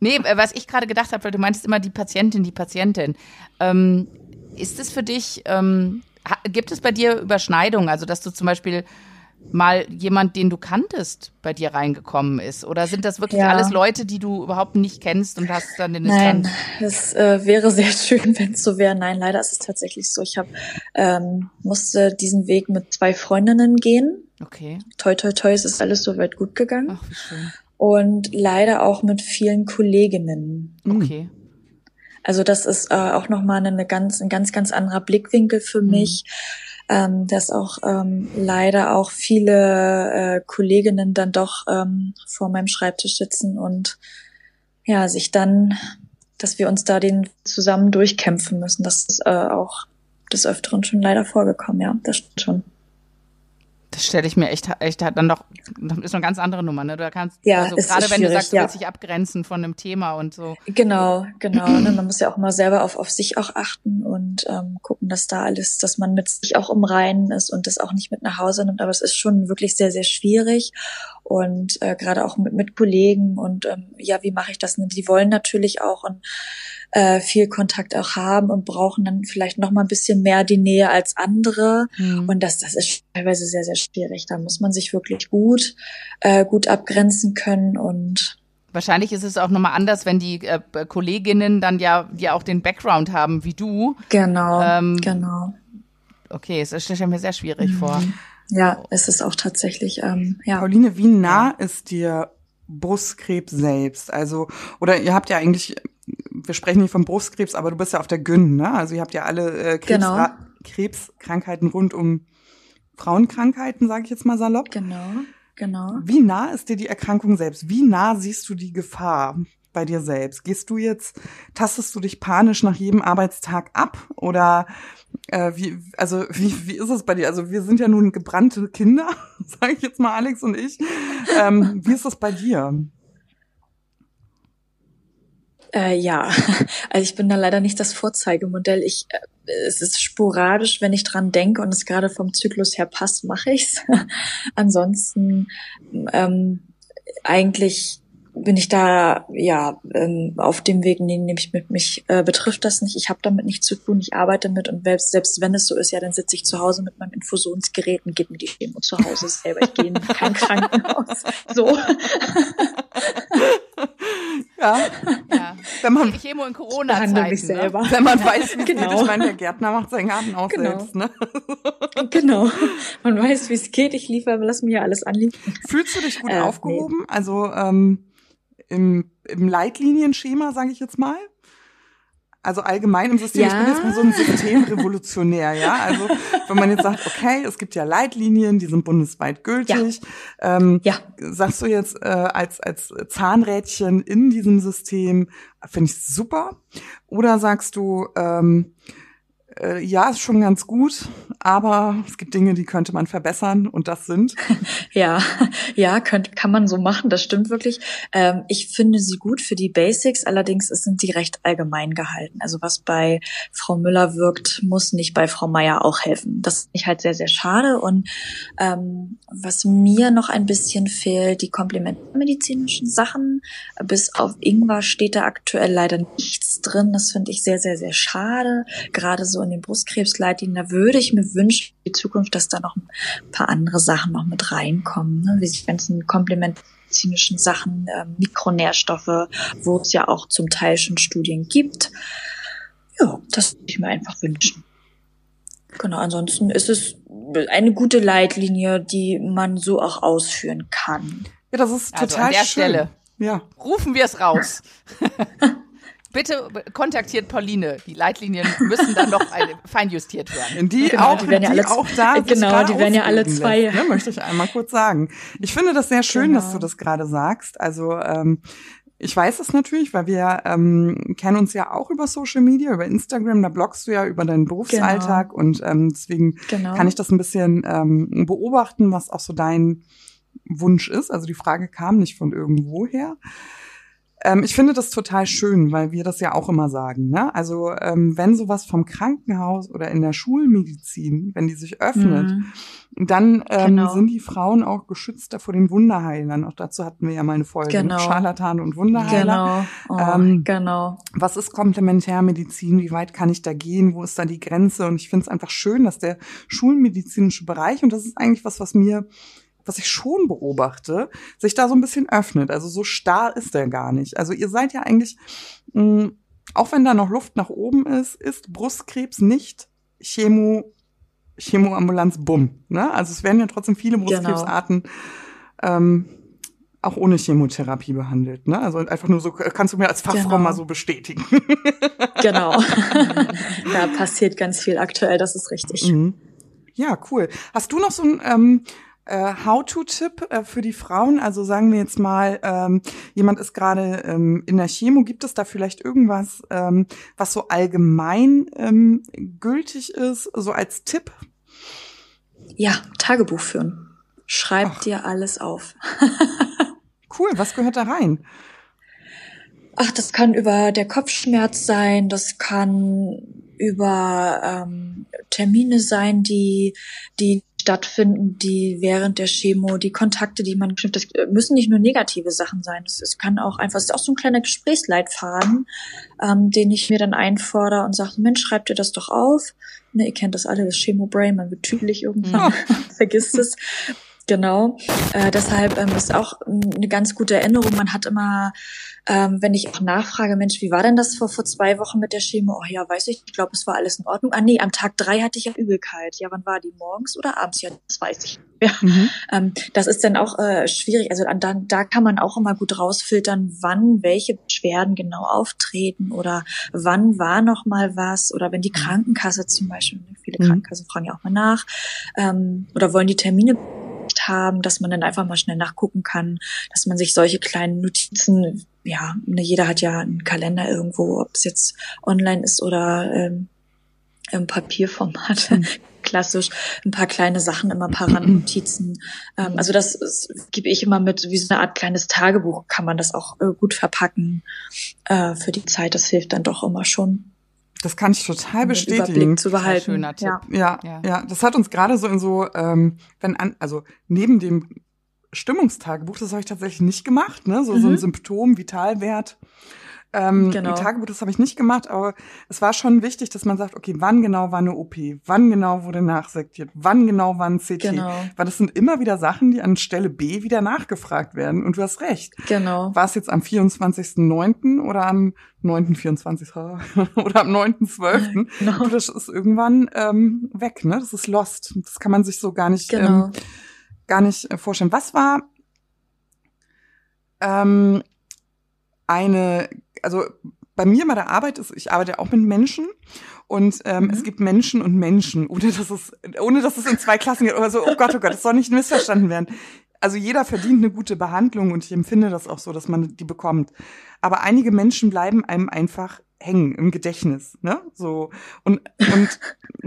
Nee, äh, was ich gerade gedacht habe, weil du meintest immer die Patientin, die Patientin. Ähm, ist es für dich, ähm, gibt es bei dir Überschneidungen? Also, dass du zum Beispiel mal jemand, den du kanntest, bei dir reingekommen ist? Oder sind das wirklich ja. alles Leute, die du überhaupt nicht kennst und hast dann den Nein, es äh, wäre sehr schön, wenn es so wäre. Nein, leider ist es tatsächlich so. Ich hab, ähm, musste diesen Weg mit zwei Freundinnen gehen. Okay. Toi, toi, toi, es ist alles soweit gut gegangen. Ach, wie schön. Und leider auch mit vielen Kolleginnen. Okay. Also das ist äh, auch nochmal eine ganz, ein ganz, ganz anderer Blickwinkel für mhm. mich ähm, dass auch ähm, leider auch viele äh, Kolleginnen dann doch ähm, vor meinem Schreibtisch sitzen und ja, sich dann, dass wir uns da den zusammen durchkämpfen müssen. Das ist äh, auch des Öfteren schon leider vorgekommen, ja, das stimmt schon. Das stelle ich mir echt, echt dann doch, ist eine ganz andere Nummer, ne? Du kannst, ja, also gerade wenn du sagst, du willst dich abgrenzen von einem Thema und so. Genau, genau. ne? Man muss ja auch mal selber auf, auf sich auch achten und ähm, gucken, dass da alles, dass man mit sich auch im Reinen ist und das auch nicht mit nach Hause nimmt. Aber es ist schon wirklich sehr, sehr schwierig. Und äh, gerade auch mit, mit Kollegen und ähm, ja, wie mache ich das? Die wollen natürlich auch und äh, viel Kontakt auch haben und brauchen dann vielleicht noch mal ein bisschen mehr die Nähe als andere. Mhm. Und das, das ist teilweise sehr, sehr schwierig. Da muss man sich wirklich gut, äh, gut abgrenzen können und Wahrscheinlich ist es auch nochmal anders, wenn die äh, Kolleginnen dann ja, ja auch den Background haben wie du. Genau, ähm, genau. Okay, es stelle mir sehr schwierig mhm. vor. Ja, es ist auch tatsächlich, ähm, ja. Pauline, wie nah ist dir Brustkrebs selbst? Also, oder ihr habt ja eigentlich, wir sprechen nicht von Brustkrebs, aber du bist ja auf der Gyn, ne? Also ihr habt ja alle äh, Krebs genau. Krebskrankheiten rund um Frauenkrankheiten, sage ich jetzt mal salopp. Genau. Genau. Wie nah ist dir die Erkrankung selbst? Wie nah siehst du die Gefahr bei dir selbst? Gehst du jetzt, tastest du dich panisch nach jedem Arbeitstag ab oder äh, wie, also wie, wie ist es bei dir? Also wir sind ja nun gebrannte Kinder, sage ich jetzt mal Alex und ich. Ähm, wie ist es bei dir? Äh, ja, also ich bin da leider nicht das Vorzeigemodell. Ich, äh, es ist sporadisch, wenn ich dran denke und es gerade vom Zyklus her passt, mache ich's. Ansonsten ähm, eigentlich bin ich da ja ähm, auf dem Weg, nehme ich mit mich äh, betrifft das nicht. Ich habe damit nichts zu tun. Ich arbeite damit und selbst, selbst wenn es so ist, ja, dann sitze ich zu Hause mit meinem Infusionsgerät und gebe mir die Chemo zu Hause selber. Ich gehe in kein Krankenhaus. So. Ja. ja. Wenn man Chemo in Corona-Zeiten. Ne? Wenn man weiß, wie genau. es geht. Ich meine, der Gärtner macht seinen Garten auch genau. selbst. Ne? genau. Man weiß, wie es geht. Ich liefere, lass mir ja alles anliefern. Fühlst du dich gut äh, aufgehoben? Nee. Also ähm, im, im Leitlinienschema, sage ich jetzt mal? Also allgemein im System, ja. ich bin jetzt mal so ein Systemrevolutionär, ja. Also wenn man jetzt sagt, okay, es gibt ja Leitlinien, die sind bundesweit gültig. Ja. Ähm, ja. Sagst du jetzt äh, als, als Zahnrädchen in diesem System, finde ich super. Oder sagst du, ähm, äh, ja, ist schon ganz gut, aber es gibt Dinge, die könnte man verbessern und das sind. ja, ja, könnt, kann man so machen, das stimmt wirklich. Ähm, ich finde sie gut für die Basics, allerdings sind sie recht allgemein gehalten. Also was bei Frau Müller wirkt, muss nicht bei Frau Meier auch helfen. Das ist ich halt sehr, sehr schade. Und ähm, was mir noch ein bisschen fehlt, die komplementärmedizinischen Sachen. Bis auf Ingwer steht da aktuell leider nichts drin. Das finde ich sehr, sehr, sehr schade. Gerade so in den Brustkrebsleitlinien, da würde ich mir wünschen, in die Zukunft, dass da noch ein paar andere Sachen noch mit reinkommen, ne? wie die ganzen komplementärmedizinischen Sachen, äh, Mikronährstoffe, wo es ja auch zum Teil schon Studien gibt. Ja, das würde ich mir einfach wünschen. Genau, ansonsten ist es eine gute Leitlinie, die man so auch ausführen kann. Ja, das ist total also an der schön. Stelle. Ja. Rufen wir es raus. Bitte kontaktiert Pauline. Die Leitlinien müssen dann noch feinjustiert werden. Die genau, auch, die werden ja alle, auch da genau, die werden ja alle zwei. Lässt, ne, möchte ich einmal kurz sagen. Ich finde das sehr schön, genau. dass du das gerade sagst. Also ähm, ich weiß es natürlich, weil wir ähm, kennen uns ja auch über Social Media, über Instagram, da bloggst du ja über deinen Berufsalltag genau. und ähm, deswegen genau. kann ich das ein bisschen ähm, beobachten, was auch so dein Wunsch ist. Also die Frage kam nicht von irgendwoher. Ähm, ich finde das total schön, weil wir das ja auch immer sagen. Ne? Also ähm, wenn sowas vom Krankenhaus oder in der Schulmedizin, wenn die sich öffnet, mhm. dann ähm, genau. sind die Frauen auch geschützter vor den Wunderheilern. Auch dazu hatten wir ja mal eine Folge genau. mit Scharlatan und Wunderheiler. Genau. Oh, ähm, genau. Was ist Komplementärmedizin? Wie weit kann ich da gehen? Wo ist da die Grenze? Und ich finde es einfach schön, dass der schulmedizinische Bereich, und das ist eigentlich was, was mir was ich schon beobachte, sich da so ein bisschen öffnet. Also so starr ist er gar nicht. Also ihr seid ja eigentlich, mh, mm, auch wenn da noch Luft nach oben ist, ist Brustkrebs nicht Chemo, Chemoambulanz bumm. Ne? Also es werden ja trotzdem viele genau. Brustkrebsarten genau. ähm, auch ohne Chemotherapie behandelt. Ne? Also einfach nur so, kannst du mir als Fachfrau genau. mal so bestätigen. genau. da passiert ganz viel aktuell, das ist richtig. Mhm. Ja, cool. Hast du noch so ein ähm, äh, How-to-Tipp äh, für die Frauen? Also sagen wir jetzt mal, ähm, jemand ist gerade ähm, in der Chemo. Gibt es da vielleicht irgendwas, ähm, was so allgemein ähm, gültig ist, so als Tipp? Ja, Tagebuch führen. Schreib Ach. dir alles auf. cool, was gehört da rein? Ach, das kann über der Kopfschmerz sein, das kann über ähm, Termine sein, die, die stattfinden, die während der Chemo, die Kontakte, die man bestimmt, das müssen nicht nur negative Sachen sein. Es, kann auch einfach, es ist auch so ein kleiner Gesprächsleitfaden, ähm, den ich mir dann einfordere und sage, Mensch, schreibt ihr das doch auf. Ne, ihr kennt das alle, das Chemo-Brain, man wird tüdelig irgendwann, vergisst es. Genau. Äh, deshalb ähm, ist auch eine ganz gute Erinnerung. Man hat immer, ähm, wenn ich auch nachfrage, Mensch, wie war denn das vor, vor zwei Wochen mit der Chemo? Oh ja, weiß ich, ich glaube, es war alles in Ordnung. Ah nee, am Tag drei hatte ich ja Übelkeit. Ja, wann war die? Morgens oder abends? Ja, das weiß ich. Ja. Mhm. Ähm, das ist dann auch äh, schwierig. Also da, da kann man auch immer gut rausfiltern, wann welche Beschwerden genau auftreten oder wann war noch mal was oder wenn die mhm. Krankenkasse zum Beispiel, ne, viele mhm. Krankenkassen fragen ja auch mal nach ähm, oder wollen die Termine haben, dass man dann einfach mal schnell nachgucken kann, dass man sich solche kleinen Notizen, ja, ne, jeder hat ja einen Kalender irgendwo, ob es jetzt online ist oder ähm, im Papierformat. Mhm. klassisch ein paar kleine Sachen, immer ein paar Randnotizen. Ähm, also das, das gebe ich immer mit, wie so eine Art kleines Tagebuch kann man das auch äh, gut verpacken äh, für die Zeit. Das hilft dann doch immer schon. Das kann ich total bestätigen. zu behalten. Schöner Tipp. Ja. ja, ja, Das hat uns gerade so in so, ähm, wenn an, also neben dem Stimmungstagebuch, das habe ich tatsächlich nicht gemacht, ne? So, mhm. so ein mhm. Symptom, Vitalwert ähm, genau. Ein Tagebuch, das habe ich nicht gemacht, aber es war schon wichtig, dass man sagt, okay, wann genau war eine OP, wann genau wurde nachsektiert, wann genau war ein CT. Genau. Weil das sind immer wieder Sachen, die an Stelle B wieder nachgefragt werden. Und du hast recht. Genau. War es jetzt am 24.09. oder am 9.24. oder am 9.12. Genau. Das ist irgendwann ähm, weg, ne? Das ist lost. Das kann man sich so gar nicht, genau. ähm, gar nicht äh, vorstellen. Was war ähm, eine also bei mir bei der Arbeit ist, ich arbeite auch mit Menschen und ähm, mhm. es gibt Menschen und Menschen, ohne dass es, ohne dass es in zwei Klassen geht oder so, oh Gott, oh Gott, es soll nicht missverstanden werden. Also jeder verdient eine gute Behandlung und ich empfinde das auch so, dass man die bekommt. Aber einige Menschen bleiben einem einfach hängen im Gedächtnis, ne? So und und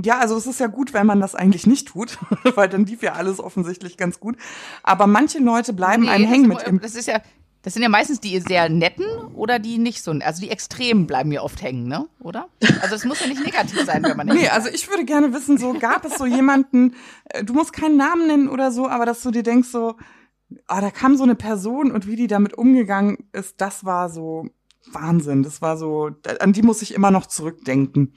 ja, also es ist ja gut, wenn man das eigentlich nicht tut, weil dann lief ja alles offensichtlich ganz gut. Aber manche Leute bleiben nee, einem hängen mit dem. Das ist ja das sind ja meistens die sehr netten oder die nicht so, also die Extremen bleiben ja oft hängen, ne? Oder? Also es muss ja nicht negativ sein, wenn man Nee, also ich würde gerne wissen, so gab es so jemanden, äh, du musst keinen Namen nennen oder so, aber dass du dir denkst so, ah, da kam so eine Person und wie die damit umgegangen ist, das war so Wahnsinn. Das war so, an die muss ich immer noch zurückdenken.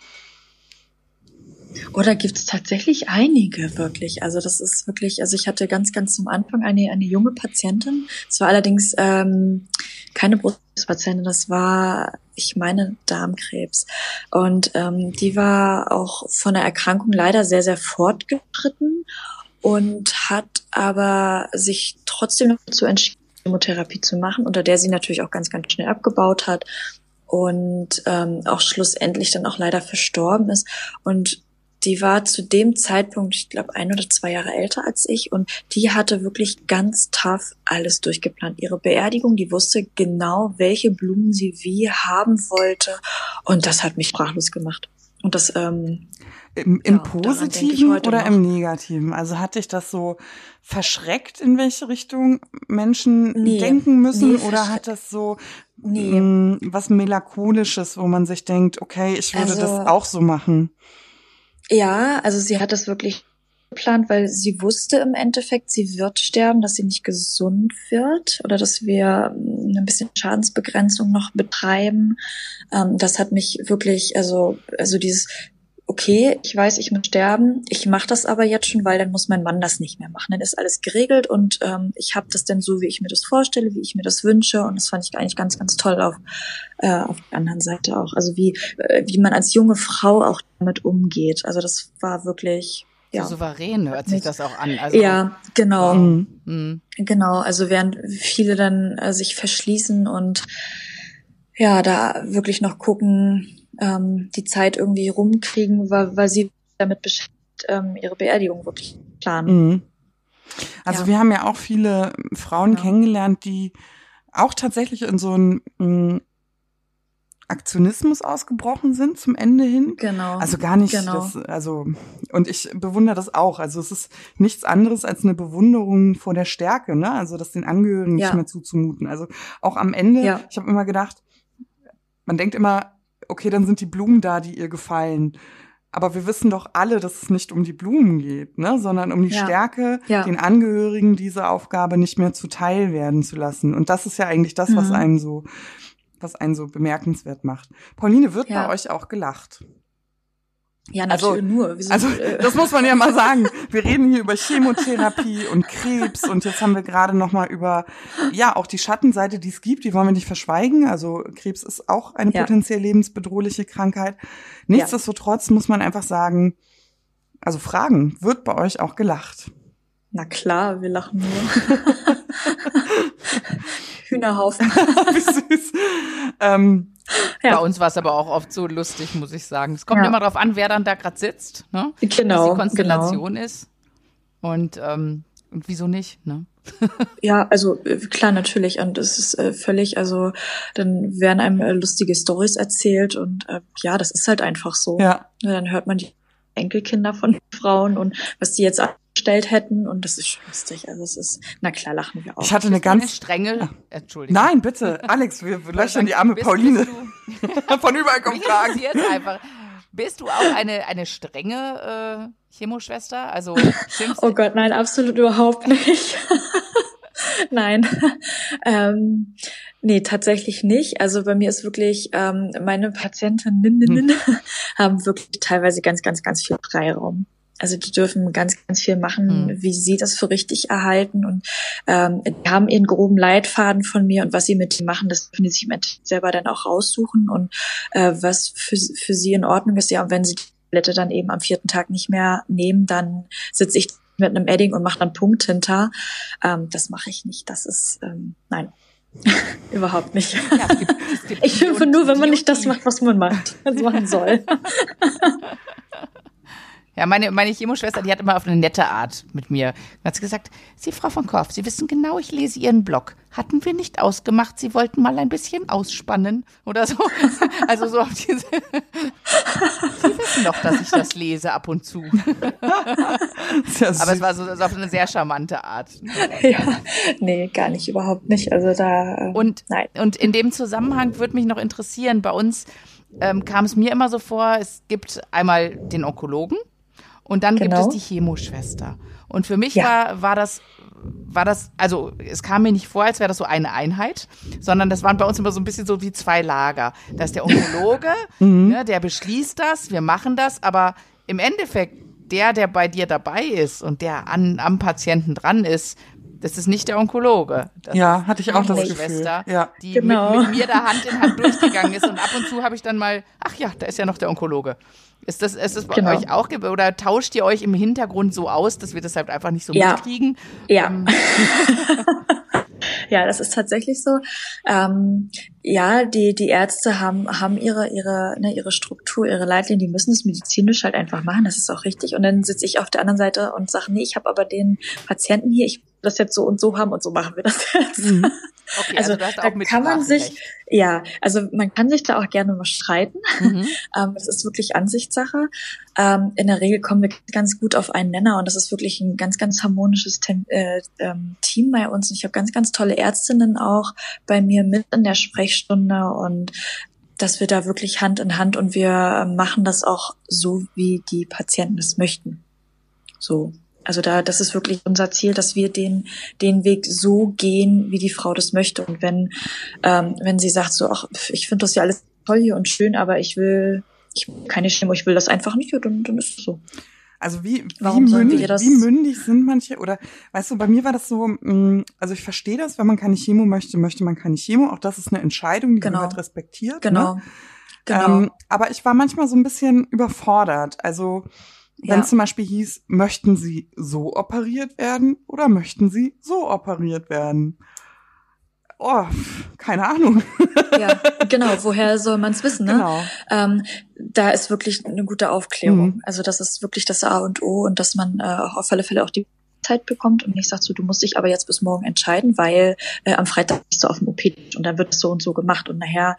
Oder gibt es tatsächlich einige wirklich? Also das ist wirklich, also ich hatte ganz, ganz zum Anfang eine, eine junge Patientin. Es war allerdings ähm, keine Brustpatientin, das war, ich meine, Darmkrebs. Und ähm, die war auch von der Erkrankung leider sehr, sehr fortgeschritten und hat aber sich trotzdem dazu entschieden, Chemotherapie zu machen, unter der sie natürlich auch ganz, ganz schnell abgebaut hat und ähm, auch schlussendlich dann auch leider verstorben ist. Und die war zu dem Zeitpunkt, ich glaube, ein oder zwei Jahre älter als ich und die hatte wirklich ganz tough alles durchgeplant. Ihre Beerdigung, die wusste genau, welche Blumen sie wie haben wollte und das hat mich sprachlos gemacht. Und das ähm, im, im ja, Positiven oder noch. im Negativen? Also hatte ich das so verschreckt, in welche Richtung Menschen nee, denken müssen? Nee, oder hat das so nee. mh, mm, was Melancholisches, wo man sich denkt, okay, ich würde also, das auch so machen? Ja, also sie hat das wirklich geplant, weil sie wusste im Endeffekt, sie wird sterben, dass sie nicht gesund wird oder dass wir hm, ein bisschen Schadensbegrenzung noch betreiben. Ähm, das hat mich wirklich, also, also dieses, okay, ich weiß, ich muss sterben, ich mache das aber jetzt schon, weil dann muss mein Mann das nicht mehr machen. Dann ist alles geregelt und ähm, ich habe das dann so, wie ich mir das vorstelle, wie ich mir das wünsche und das fand ich eigentlich ganz, ganz toll auf, äh, auf der anderen Seite auch. Also wie, äh, wie man als junge Frau auch damit umgeht. Also das war wirklich ja. So souverän hört sich das auch an. Also, ja, genau. Mhm. mhm. Genau, also während viele dann äh, sich verschließen und ja, da wirklich noch gucken, ähm, die Zeit irgendwie rumkriegen, weil, weil sie damit beschäftigt, ähm, ihre Beerdigung wirklich planen. Mhm. Also ja. wir haben ja auch viele Frauen ja. kennengelernt, die auch tatsächlich in so einen mm, Aktionismus ausgebrochen sind zum Ende hin. Genau. Also gar nicht, genau. das, also und ich bewundere das auch. Also es ist nichts anderes als eine Bewunderung vor der Stärke, ne? Also das den Angehörigen ja. nicht mehr zuzumuten. Also auch am Ende, ja. ich habe immer gedacht, man denkt immer, okay, dann sind die Blumen da, die ihr gefallen. Aber wir wissen doch alle, dass es nicht um die Blumen geht, ne, sondern um die Ja. Stärke, Ja. den Angehörigen diese Aufgabe nicht mehr zuteil werden zu lassen. Und das ist ja eigentlich das, was Mhm. einen so, was einen so bemerkenswert macht. Pauline, wird Ja. bei euch auch gelacht? Ja, Also- natürlich nur. Wir sind, Also, das muss man ja mal sagen. Wir reden hier über Chemotherapie und Krebs und jetzt haben wir gerade noch mal über, ja, auch die Schattenseite, die es gibt, die wollen wir nicht verschweigen. Also, Krebs ist auch eine Ja. potenziell lebensbedrohliche Krankheit. Nichtsdestotrotz muss man einfach sagen, also fragen, wird bei euch auch gelacht? na klar, wir lachen nur. Hühnerhaufen. Wie süß. Ähm, Ja. Bei uns war es aber auch oft so lustig, muss ich sagen. Es kommt Ja. immer drauf an, wer dann da gerade sitzt, ne? Was Genau, die Konstellation ist. Und, ähm, und wieso nicht, ne? Ja, also äh, klar, natürlich. Und es ist äh, völlig, also dann werden einem äh, lustige Stories erzählt und äh, ja, das ist halt einfach so. ja, Ja, Dann hört man die Enkelkinder von Frauen und was die jetzt angestellt hätten und das ist schon lustig. Also es ist, na klar, lachen wir auch. ich hatte eine du eine ganz, strenge, Entschuldigung. nein, bitte, Alex, wir wir löchern die arme Bist- Pauline. Bist du, Von überall kommen mich Fragen. einfach. Bist du auch eine, eine strenge äh, Chemoschwester? Also schimpfst Oh Gott, nein, absolut überhaupt nicht. nein. ähm, nee, tatsächlich nicht. Also bei mir ist wirklich, ähm, meine Patientinnen haben wirklich teilweise ganz, ganz, ganz viel Freiraum. Also die dürfen ganz, ganz viel machen, Hm. wie sie das für richtig erhalten und ähm, die haben ihren groben Leitfaden von mir und was sie mit ihm machen, das können sie sich im Endeffekt selber dann auch raussuchen und äh, was für, für sie in Ordnung ist. Ja, und wenn sie die Tablette dann eben am vierten Tag nicht mehr nehmen, dann sitze ich mit einem Edding und mache dann Punkt hinter. Ähm, das mache ich nicht. Das ist ähm, nein, überhaupt nicht. Ja, es gibt, es gibt Ich schimpfe nur, wenn man nicht das macht, was man macht, was man machen soll. Ja, meine, meine Chemoschwester, die hat immer auf eine nette Art mit mir. Hat sie gesagt, Sie, Frau von Korff, Sie wissen genau, ich lese Ihren Blog. Hatten wir nicht ausgemacht, Sie wollten mal ein bisschen ausspannen oder so. Also so auf diese. Sie wissen doch, dass ich das lese ab und zu. Aber es war so so auf eine sehr charmante Art. ja, nee, gar nicht, überhaupt nicht. Also da, ähm, Und, nein. und in dem Zusammenhang würde mich noch interessieren, bei uns ähm, kam es mir immer so vor, es gibt einmal den Onkologen und dann Genau. gibt es die Chemoschwester. Und für mich Ja. war, war das, war das, also es kam mir nicht vor, als wäre das so eine Einheit, sondern das waren bei uns immer so ein bisschen so wie zwei Lager. Da ist der Onkologe, ne, der beschließt das, wir machen das, aber im Endeffekt, der, der bei dir dabei ist und der an, am Patienten dran ist, das ist nicht der Onkologe. Das Ja, hatte ich auch das die Gefühl. Schwester, Ja. die Genau. mit, mit mir da Hand in Hand durchgegangen ist. Und ab und zu habe ich dann mal, ach ja, da ist ja noch der Onkologe. Ist das, ist das bei Genau. euch auch, oder tauscht ihr euch im Hintergrund so aus, dass wir das halt einfach nicht so Ja. mitkriegen? Ja. Ähm, Ja, das ist tatsächlich so. Ähm, ja, die, die Ärzte haben, haben ihre, ihre, ne, ihre Struktur, ihre Leitlinien, die müssen es medizinisch halt einfach machen, das ist auch richtig. Und dann sitze ich auf der anderen Seite und sage, nee, ich habe aber den Patienten hier, ich will das jetzt so und so haben und so machen wir das jetzt. Mhm. okay, also, Also, du hast da kann man sich, ja, also man kann sich da auch gerne mal streiten. Mhm. Ähm, das ist wirklich Ansichtssache. Ähm, in der Regel kommen wir ganz gut auf einen Nenner und das ist wirklich ein ganz, ganz harmonisches Tem äh, ähm, Team bei uns. Und ich habe ganz, ganz tolle Ärztinnen auch bei mir mit in der Sprechstunde und dass wir da wirklich Hand in Hand und wir machen das auch so, wie die Patienten es möchten. So. Also da, das ist wirklich unser Ziel, dass wir den, den Weg so gehen, wie die Frau das möchte. Und wenn, ähm, wenn sie sagt so, ach, ich finde das ja alles toll hier und schön, aber ich will, ich will keine Chemo, ich will das einfach nicht, dann, dann ist es so. Also wie, wie, Warum wir mündig, wie mündig sind manche, oder weißt du, bei mir war das so, mh, also ich verstehe das, wenn man keine Chemo möchte, möchte man keine Chemo. Auch das ist eine Entscheidung, die Genau. gehört respektiert. Genau. Ne? Genau. Ähm, aber ich war manchmal so ein bisschen überfordert. Also wenn Ja. zum Beispiel hieß, möchten Sie so operiert werden oder möchten Sie so operiert werden? Oh, keine Ahnung. ja, genau. Woher soll man es wissen, ne? Genau. Ähm, da ist wirklich eine gute Aufklärung. Mhm. Also das ist wirklich das A und O und dass man äh, auch auf alle Fälle auch die Zeit bekommt und nicht sagt so, du musst dich aber jetzt bis morgen entscheiden, weil äh, am Freitag bist du auf dem OP und dann wird es so und so gemacht und nachher,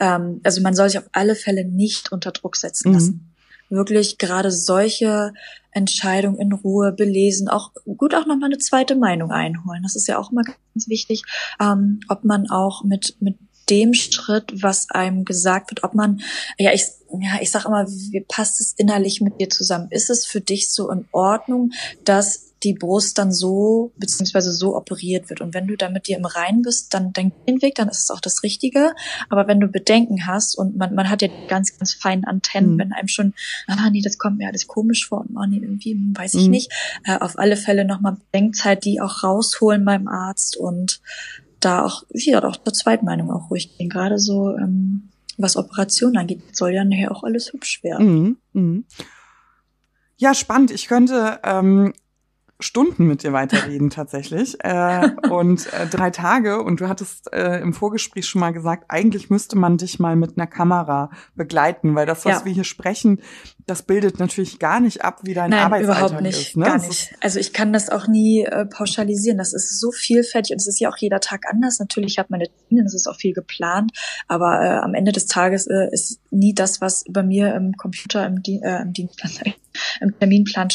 ähm, also man soll sich auf alle Fälle nicht unter Druck setzen Mhm. lassen. Wirklich gerade solche Entscheidungen in Ruhe belesen, auch gut auch nochmal eine zweite Meinung einholen. Das ist ja auch immer ganz wichtig, ähm, ob man auch mit, mit dem Schritt, was einem gesagt wird, ob man, ja, ich, ja, ich sag immer, wie passt es innerlich mit dir zusammen? Ist es für dich so in Ordnung, dass die Brust dann so beziehungsweise so operiert wird. Und wenn du da mit dir im Reinen bist, dann denk den Weg, dann ist es auch das Richtige. Aber wenn du Bedenken hast und man, man hat ja ganz, ganz feine Antennen, mhm. wenn einem schon, ah nee, das kommt mir alles komisch vor und oh nee, irgendwie, hm, weiß ich mhm. nicht. Äh, auf alle Fälle nochmal Bedenkzeit, die auch rausholen beim Arzt und da auch, wieder auch zur Zweitmeinung auch ruhig gehen. Gerade so, ähm, was Operationen angeht, soll ja nachher auch alles hübsch werden. Mhm. Mhm. Ja, spannend. Ich könnte ähm, Stunden mit dir weiterreden tatsächlich äh, und äh, drei Tage und du hattest äh, im Vorgespräch schon mal gesagt, eigentlich müsste man dich mal mit einer Kamera begleiten, weil das, was ja. wir hier sprechen, das bildet natürlich gar nicht ab, wie dein Nein, Arbeitsalltag überhaupt nicht, ist. Ne? Gar nicht. Also ich kann das auch nie äh, pauschalisieren. Das ist so vielfältig und es ist ja auch jeder Tag anders. Natürlich hat man eine Termine, es ist auch viel geplant, aber äh, am Ende des Tages äh, ist nie das, was bei mir im Computer im, Di äh, im Dienstplan im Terminplan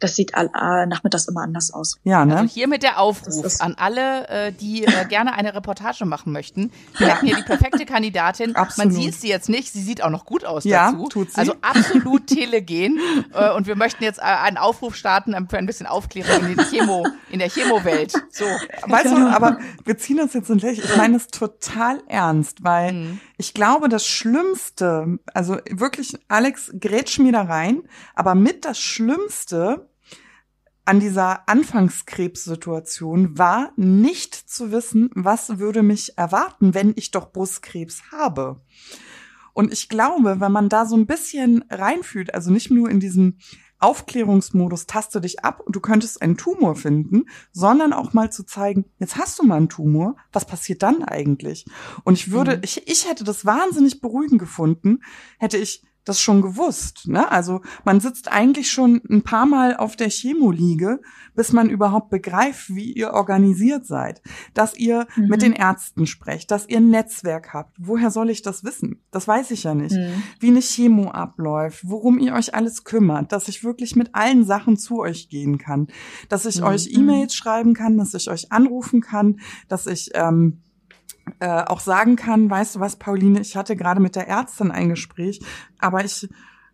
das sieht all, äh, nachmittags immer anders aus. Ja, ne? Also hier mit der Aufruf an alle, äh, die äh, gerne eine Reportage machen möchten. Wir hätten hier die perfekte Kandidatin. Absolut. Man sieht sie jetzt nicht, sie sieht auch noch gut aus ja, dazu. Tut sie. Also absolut telegen. äh, und wir möchten jetzt äh, einen Aufruf starten für ein bisschen Aufklärung in, den Chemo, in der Chemo-Welt. So. Weißt du, aber wir ziehen uns jetzt in Lächeln. Ich meine es total ernst, weil mhm. ich glaube, das Schlimmste, also wirklich, Alex, grätsch mir da rein, aber mit das Schlimmste an dieser Anfangskrebssituation war nicht zu wissen, was würde mich erwarten, wenn ich doch Brustkrebs habe. Und ich glaube, wenn man da so ein bisschen reinfühlt, also nicht nur in diesem Aufklärungsmodus, taste dich ab und du könntest einen Tumor finden, sondern auch mal zu zeigen, jetzt hast du mal einen Tumor, was passiert dann eigentlich? Und ich würde, mhm. ich, ich hätte das wahnsinnig beruhigend gefunden, hätte ich das schon gewusst. Ne? Also man sitzt eigentlich schon ein paar Mal auf der Chemoliege, bis man überhaupt begreift, wie ihr organisiert seid, dass ihr mhm. mit den Ärzten sprecht, dass ihr ein Netzwerk habt. Woher soll ich das wissen? Das weiß ich ja nicht. Mhm. Wie eine Chemo abläuft, worum ihr euch alles kümmert, dass ich wirklich mit allen Sachen zu euch gehen kann, dass ich mhm. euch E-Mails schreiben kann, dass ich euch anrufen kann, dass ich ähm, äh, auch sagen kann, weißt du was, Pauline, ich hatte gerade mit der Ärztin ein Gespräch, aber ich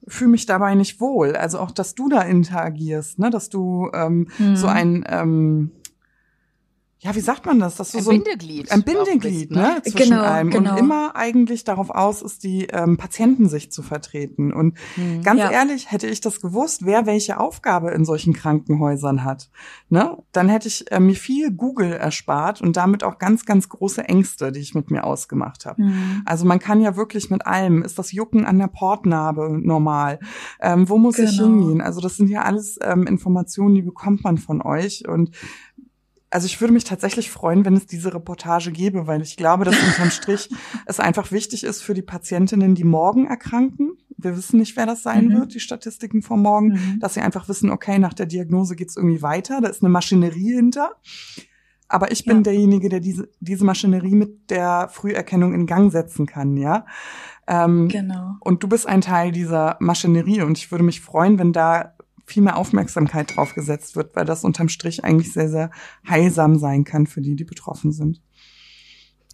fühle mich dabei nicht wohl. Also auch, dass du da interagierst, ne, dass du ähm, mhm. so ein ähm, ja, wie sagt man das? Das ein so Bindeglied. Ein Bindeglied, ne? ne? Zwischen genau, allem. Genau. Und immer eigentlich darauf aus ist, die ähm, Patientensicht zu vertreten. Und hm, ganz ja. ehrlich, hätte ich das gewusst, wer welche Aufgabe in solchen Krankenhäusern hat, ne? Dann hätte ich äh, mir viel Google erspart und damit auch ganz, ganz große Ängste, die ich mit mir ausgemacht habe. Hm. Also man kann ja wirklich mit allem, ist das Jucken an der Portnarbe normal? Ähm, wo muss genau. ich hingehen? Also das sind ja alles ähm, Informationen, die bekommt man von euch. Und also ich würde mich tatsächlich freuen, wenn es diese Reportage gäbe, weil ich glaube, dass unterm Strich es einfach wichtig ist für die Patientinnen, die morgen erkranken. Wir wissen nicht, wer das sein mhm. wird, die Statistiken vom Morgen, mhm. dass sie einfach wissen, okay, nach der Diagnose geht's irgendwie weiter, da ist eine Maschinerie hinter. Aber ich bin ja. derjenige, der diese, diese Maschinerie mit der Früherkennung in Gang setzen kann, ja. Ähm, genau. Und du bist ein Teil dieser Maschinerie und ich würde mich freuen, wenn da viel mehr Aufmerksamkeit drauf gesetzt wird, weil das unterm Strich eigentlich sehr, sehr heilsam sein kann für die, die betroffen sind.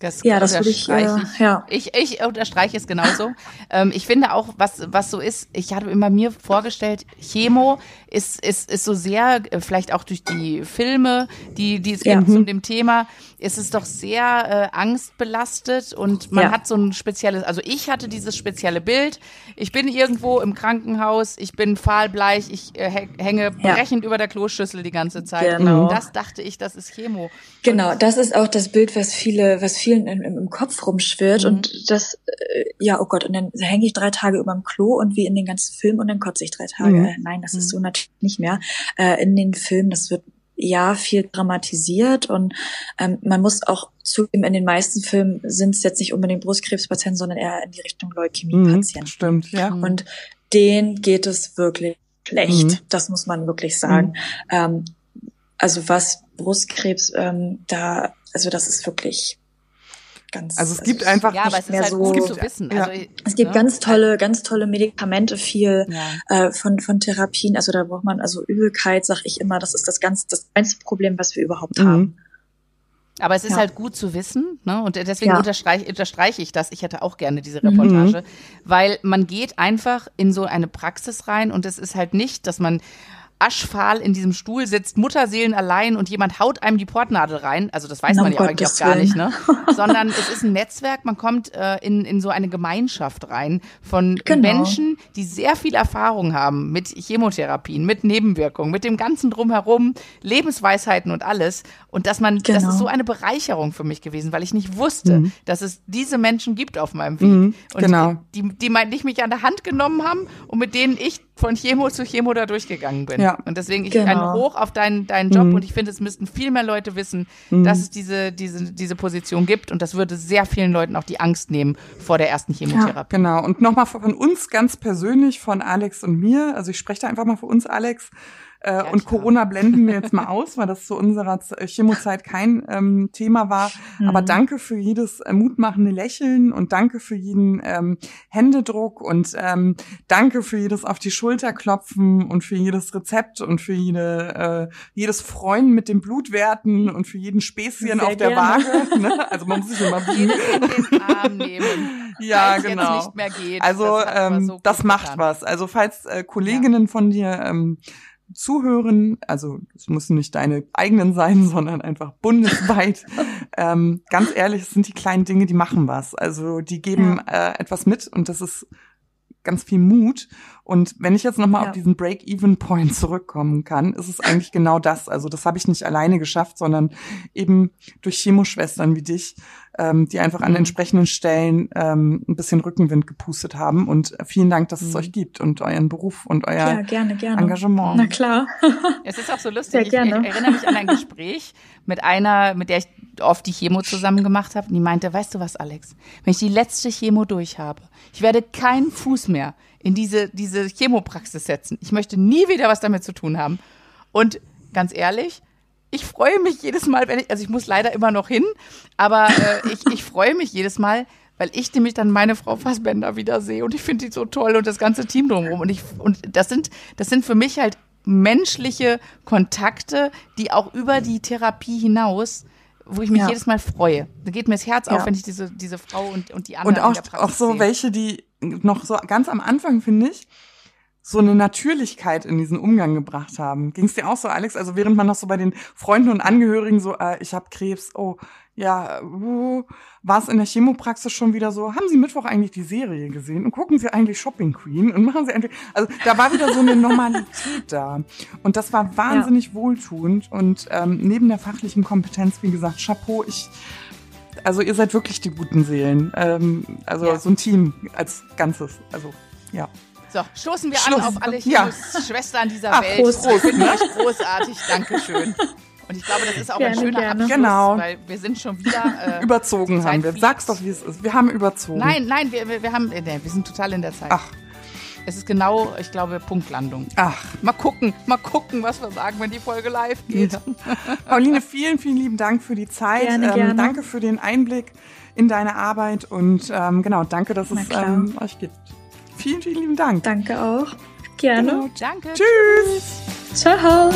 Das ja, das würde ich, äh, ich, ja. ich, ich unterstreiche es genauso. ähm, ich finde auch, was, was so ist, ich hatte immer mir vorgestellt, Chemo ist, ist, ist so sehr, äh, vielleicht auch durch die Filme, die, die es ja. gibt zu dem Thema, ist es doch sehr äh, angstbelastet und man ja. hat so ein spezielles, also ich hatte dieses spezielle Bild, ich bin irgendwo im Krankenhaus, ich bin fahlbleich, ich äh, hänge brechend über der Kloschüssel die ganze Zeit. Genau. Und das dachte ich, das ist Chemo. Genau, das ist auch das Bild, was viele, was vielen im, im Kopf rumschwirrt mhm. und das, äh, ja, oh Gott, und dann hänge ich drei Tage über dem Klo und wie in den ganzen Filmen und dann kotze ich drei Tage. Mhm. Nein, das ist mhm. so natürlich nicht mehr. Äh, in den Filmen, das wird ja viel dramatisiert und ähm, man muss auch zugeben, in den meisten Filmen sind es jetzt nicht unbedingt Brustkrebspatienten, sondern eher in die Richtung Leukämiepatienten. Mhm, stimmt, ja. Und denen geht es wirklich schlecht. Mhm. Das muss man wirklich sagen. Mhm. Ähm, also was Brustkrebs ähm, da, also das ist wirklich ganz. Also es gibt also einfach ja, aber es ist halt so, gut zu wissen. Ja. Also, es gibt ne? ganz tolle, ganz tolle Medikamente, viel ja. äh, von von Therapien. Also da braucht man also Übelkeit, sag ich immer. Das ist das ganz das einzige Problem, was wir überhaupt mhm. haben. Aber es ist Ja. halt gut zu wissen, ne? Und deswegen Ja. unterstreiche, unterstreiche ich das. Ich hätte auch gerne diese Reportage, Mhm. weil man geht einfach in so eine Praxis rein und es ist halt nicht, dass man aschfahl in diesem Stuhl sitzt, Mutterseelen allein und jemand haut einem die Portnadel rein. Also das weiß Na, man ja eigentlich auch gar nicht, ne? Sondern es ist ein Netzwerk, man kommt äh, in, in so eine Gemeinschaft rein von Genau. Menschen, die sehr viel Erfahrung haben mit Chemotherapien, mit Nebenwirkungen, mit dem ganzen drumherum, Lebensweisheiten und alles. Und dass man, das Genau. ist so eine Bereicherung für mich gewesen, weil ich nicht wusste, dass es diese Menschen gibt auf meinem Weg. Mhm, und genau. die, die mein- nicht mich an der Hand genommen haben und mit denen ich von Chemo zu Chemo da durchgegangen bin. Ja. Und deswegen ich Genau. ein Hoch auf deinen, deinen Job und ich finde, es müssten viel mehr Leute wissen, Mhm. dass es diese, diese, diese Position gibt und das würde sehr vielen Leuten auch die Angst nehmen vor der ersten Chemotherapie. Genau. Und nochmal von uns ganz persönlich, von Alex und mir. Also ich spreche da einfach mal für uns, Alex. Äh, und klar. Corona blenden wir jetzt mal aus, weil das zu unserer äh, Chemozeit kein ähm, Thema war. Aber danke für jedes äh, mutmachende Lächeln und danke für jeden ähm, Händedruck und ähm, danke für jedes auf die Schulter klopfen und für jedes Rezept und für jede, äh, jedes Freuen mit den Blutwerten und für jeden Späßchen Sehr auf der gerne. Waage. Ne? Also man muss sich immer in den Arm nehmen. Ja, genau. jetzt nicht mehr geht. Also das, ähm, so das macht was. Also falls äh, Kolleginnen von dir ähm, zuhören, also es müssen nicht deine eigenen sein, sondern einfach bundesweit. ähm, ganz ehrlich, es sind die kleinen Dinge, die machen was. Also die geben äh, etwas mit und das ist ganz viel Mut. Und wenn ich jetzt nochmal Ja. auf diesen Break-Even-Point zurückkommen kann, ist es eigentlich genau das. Also das habe ich nicht alleine geschafft, sondern eben durch Chemoschwestern wie dich, ähm, die einfach an Mhm. entsprechenden Stellen ähm, ein bisschen Rückenwind gepustet haben. Und vielen Dank, dass es Mhm. euch gibt und euren Beruf und euer Ja, gerne, gerne. Engagement. Na klar. Es ist auch so lustig. Sehr Ich, ich gerne. erinnere mich an ein Gespräch mit einer, mit der ich oft die Chemo zusammen gemacht habe. Und die meinte, weißt du was, Alex? Wenn ich die letzte Chemo durch habe, ich werde keinen Fuß mehr in diese, diese Chemopraxis setzen. Ich möchte nie wieder was damit zu tun haben. Und ganz ehrlich, ich freue mich jedes Mal, wenn ich, also ich muss leider immer noch hin, aber äh, ich, ich freue mich jedes Mal, weil ich nämlich dann meine Frau Fassbender wieder sehe und ich finde die so toll und das ganze Team drumherum und ich und das sind das sind für mich halt menschliche Kontakte, die auch über die Therapie hinaus wo ich mich Ja. jedes Mal freue. Da geht mir das Herz auf, Ja. wenn ich diese, diese Frau und, und die anderen Und auch, auch so welche, die noch so ganz am Anfang, finde ich, so eine Natürlichkeit in diesen Umgang gebracht haben. Ging es dir auch so, Alex? Also während man noch so bei den Freunden und Angehörigen so, äh, ich habe Krebs, oh, ja, uh, war es in der Chemopraxis schon wieder so, haben Sie Mittwoch eigentlich die Serie gesehen und gucken Sie eigentlich Shopping Queen und machen Sie eigentlich, also da war wieder so eine Normalität da. Und das war wahnsinnig wohltuend und ähm, neben der fachlichen Kompetenz, wie gesagt, Chapeau, ich also ihr seid wirklich die guten Seelen. Ähm, also Ja. so ein Team als Ganzes. Also ja. So, stoßen wir Schluss. an auf alle Ja. Schwestern dieser Ach, Welt. Prost, Prost, ne? euch großartig. Dankeschön. Und ich glaube, das ist auch ein Gerne, schöner gerne. Abschluss, Genau. weil wir sind schon wieder äh, Überzogen haben wir. Sag's doch, wie es ist. Wir haben überzogen. Nein, nein, wir, wir, wir haben, äh, nee, wir sind total in der Zeit. Ach, Es ist genau, ich glaube, Punktlandung. ach. Mal gucken, mal gucken, was wir sagen, wenn die Folge live geht. Ja. Pauline, vielen, vielen lieben Dank für die Zeit. Gerne, ähm, gerne. Danke für den Einblick in deine Arbeit und ähm, genau, danke, dass es ähm, euch gibt. Vielen, vielen lieben Dank. Danke auch. Gerne. Genau. Danke. Tschüss. Ciao.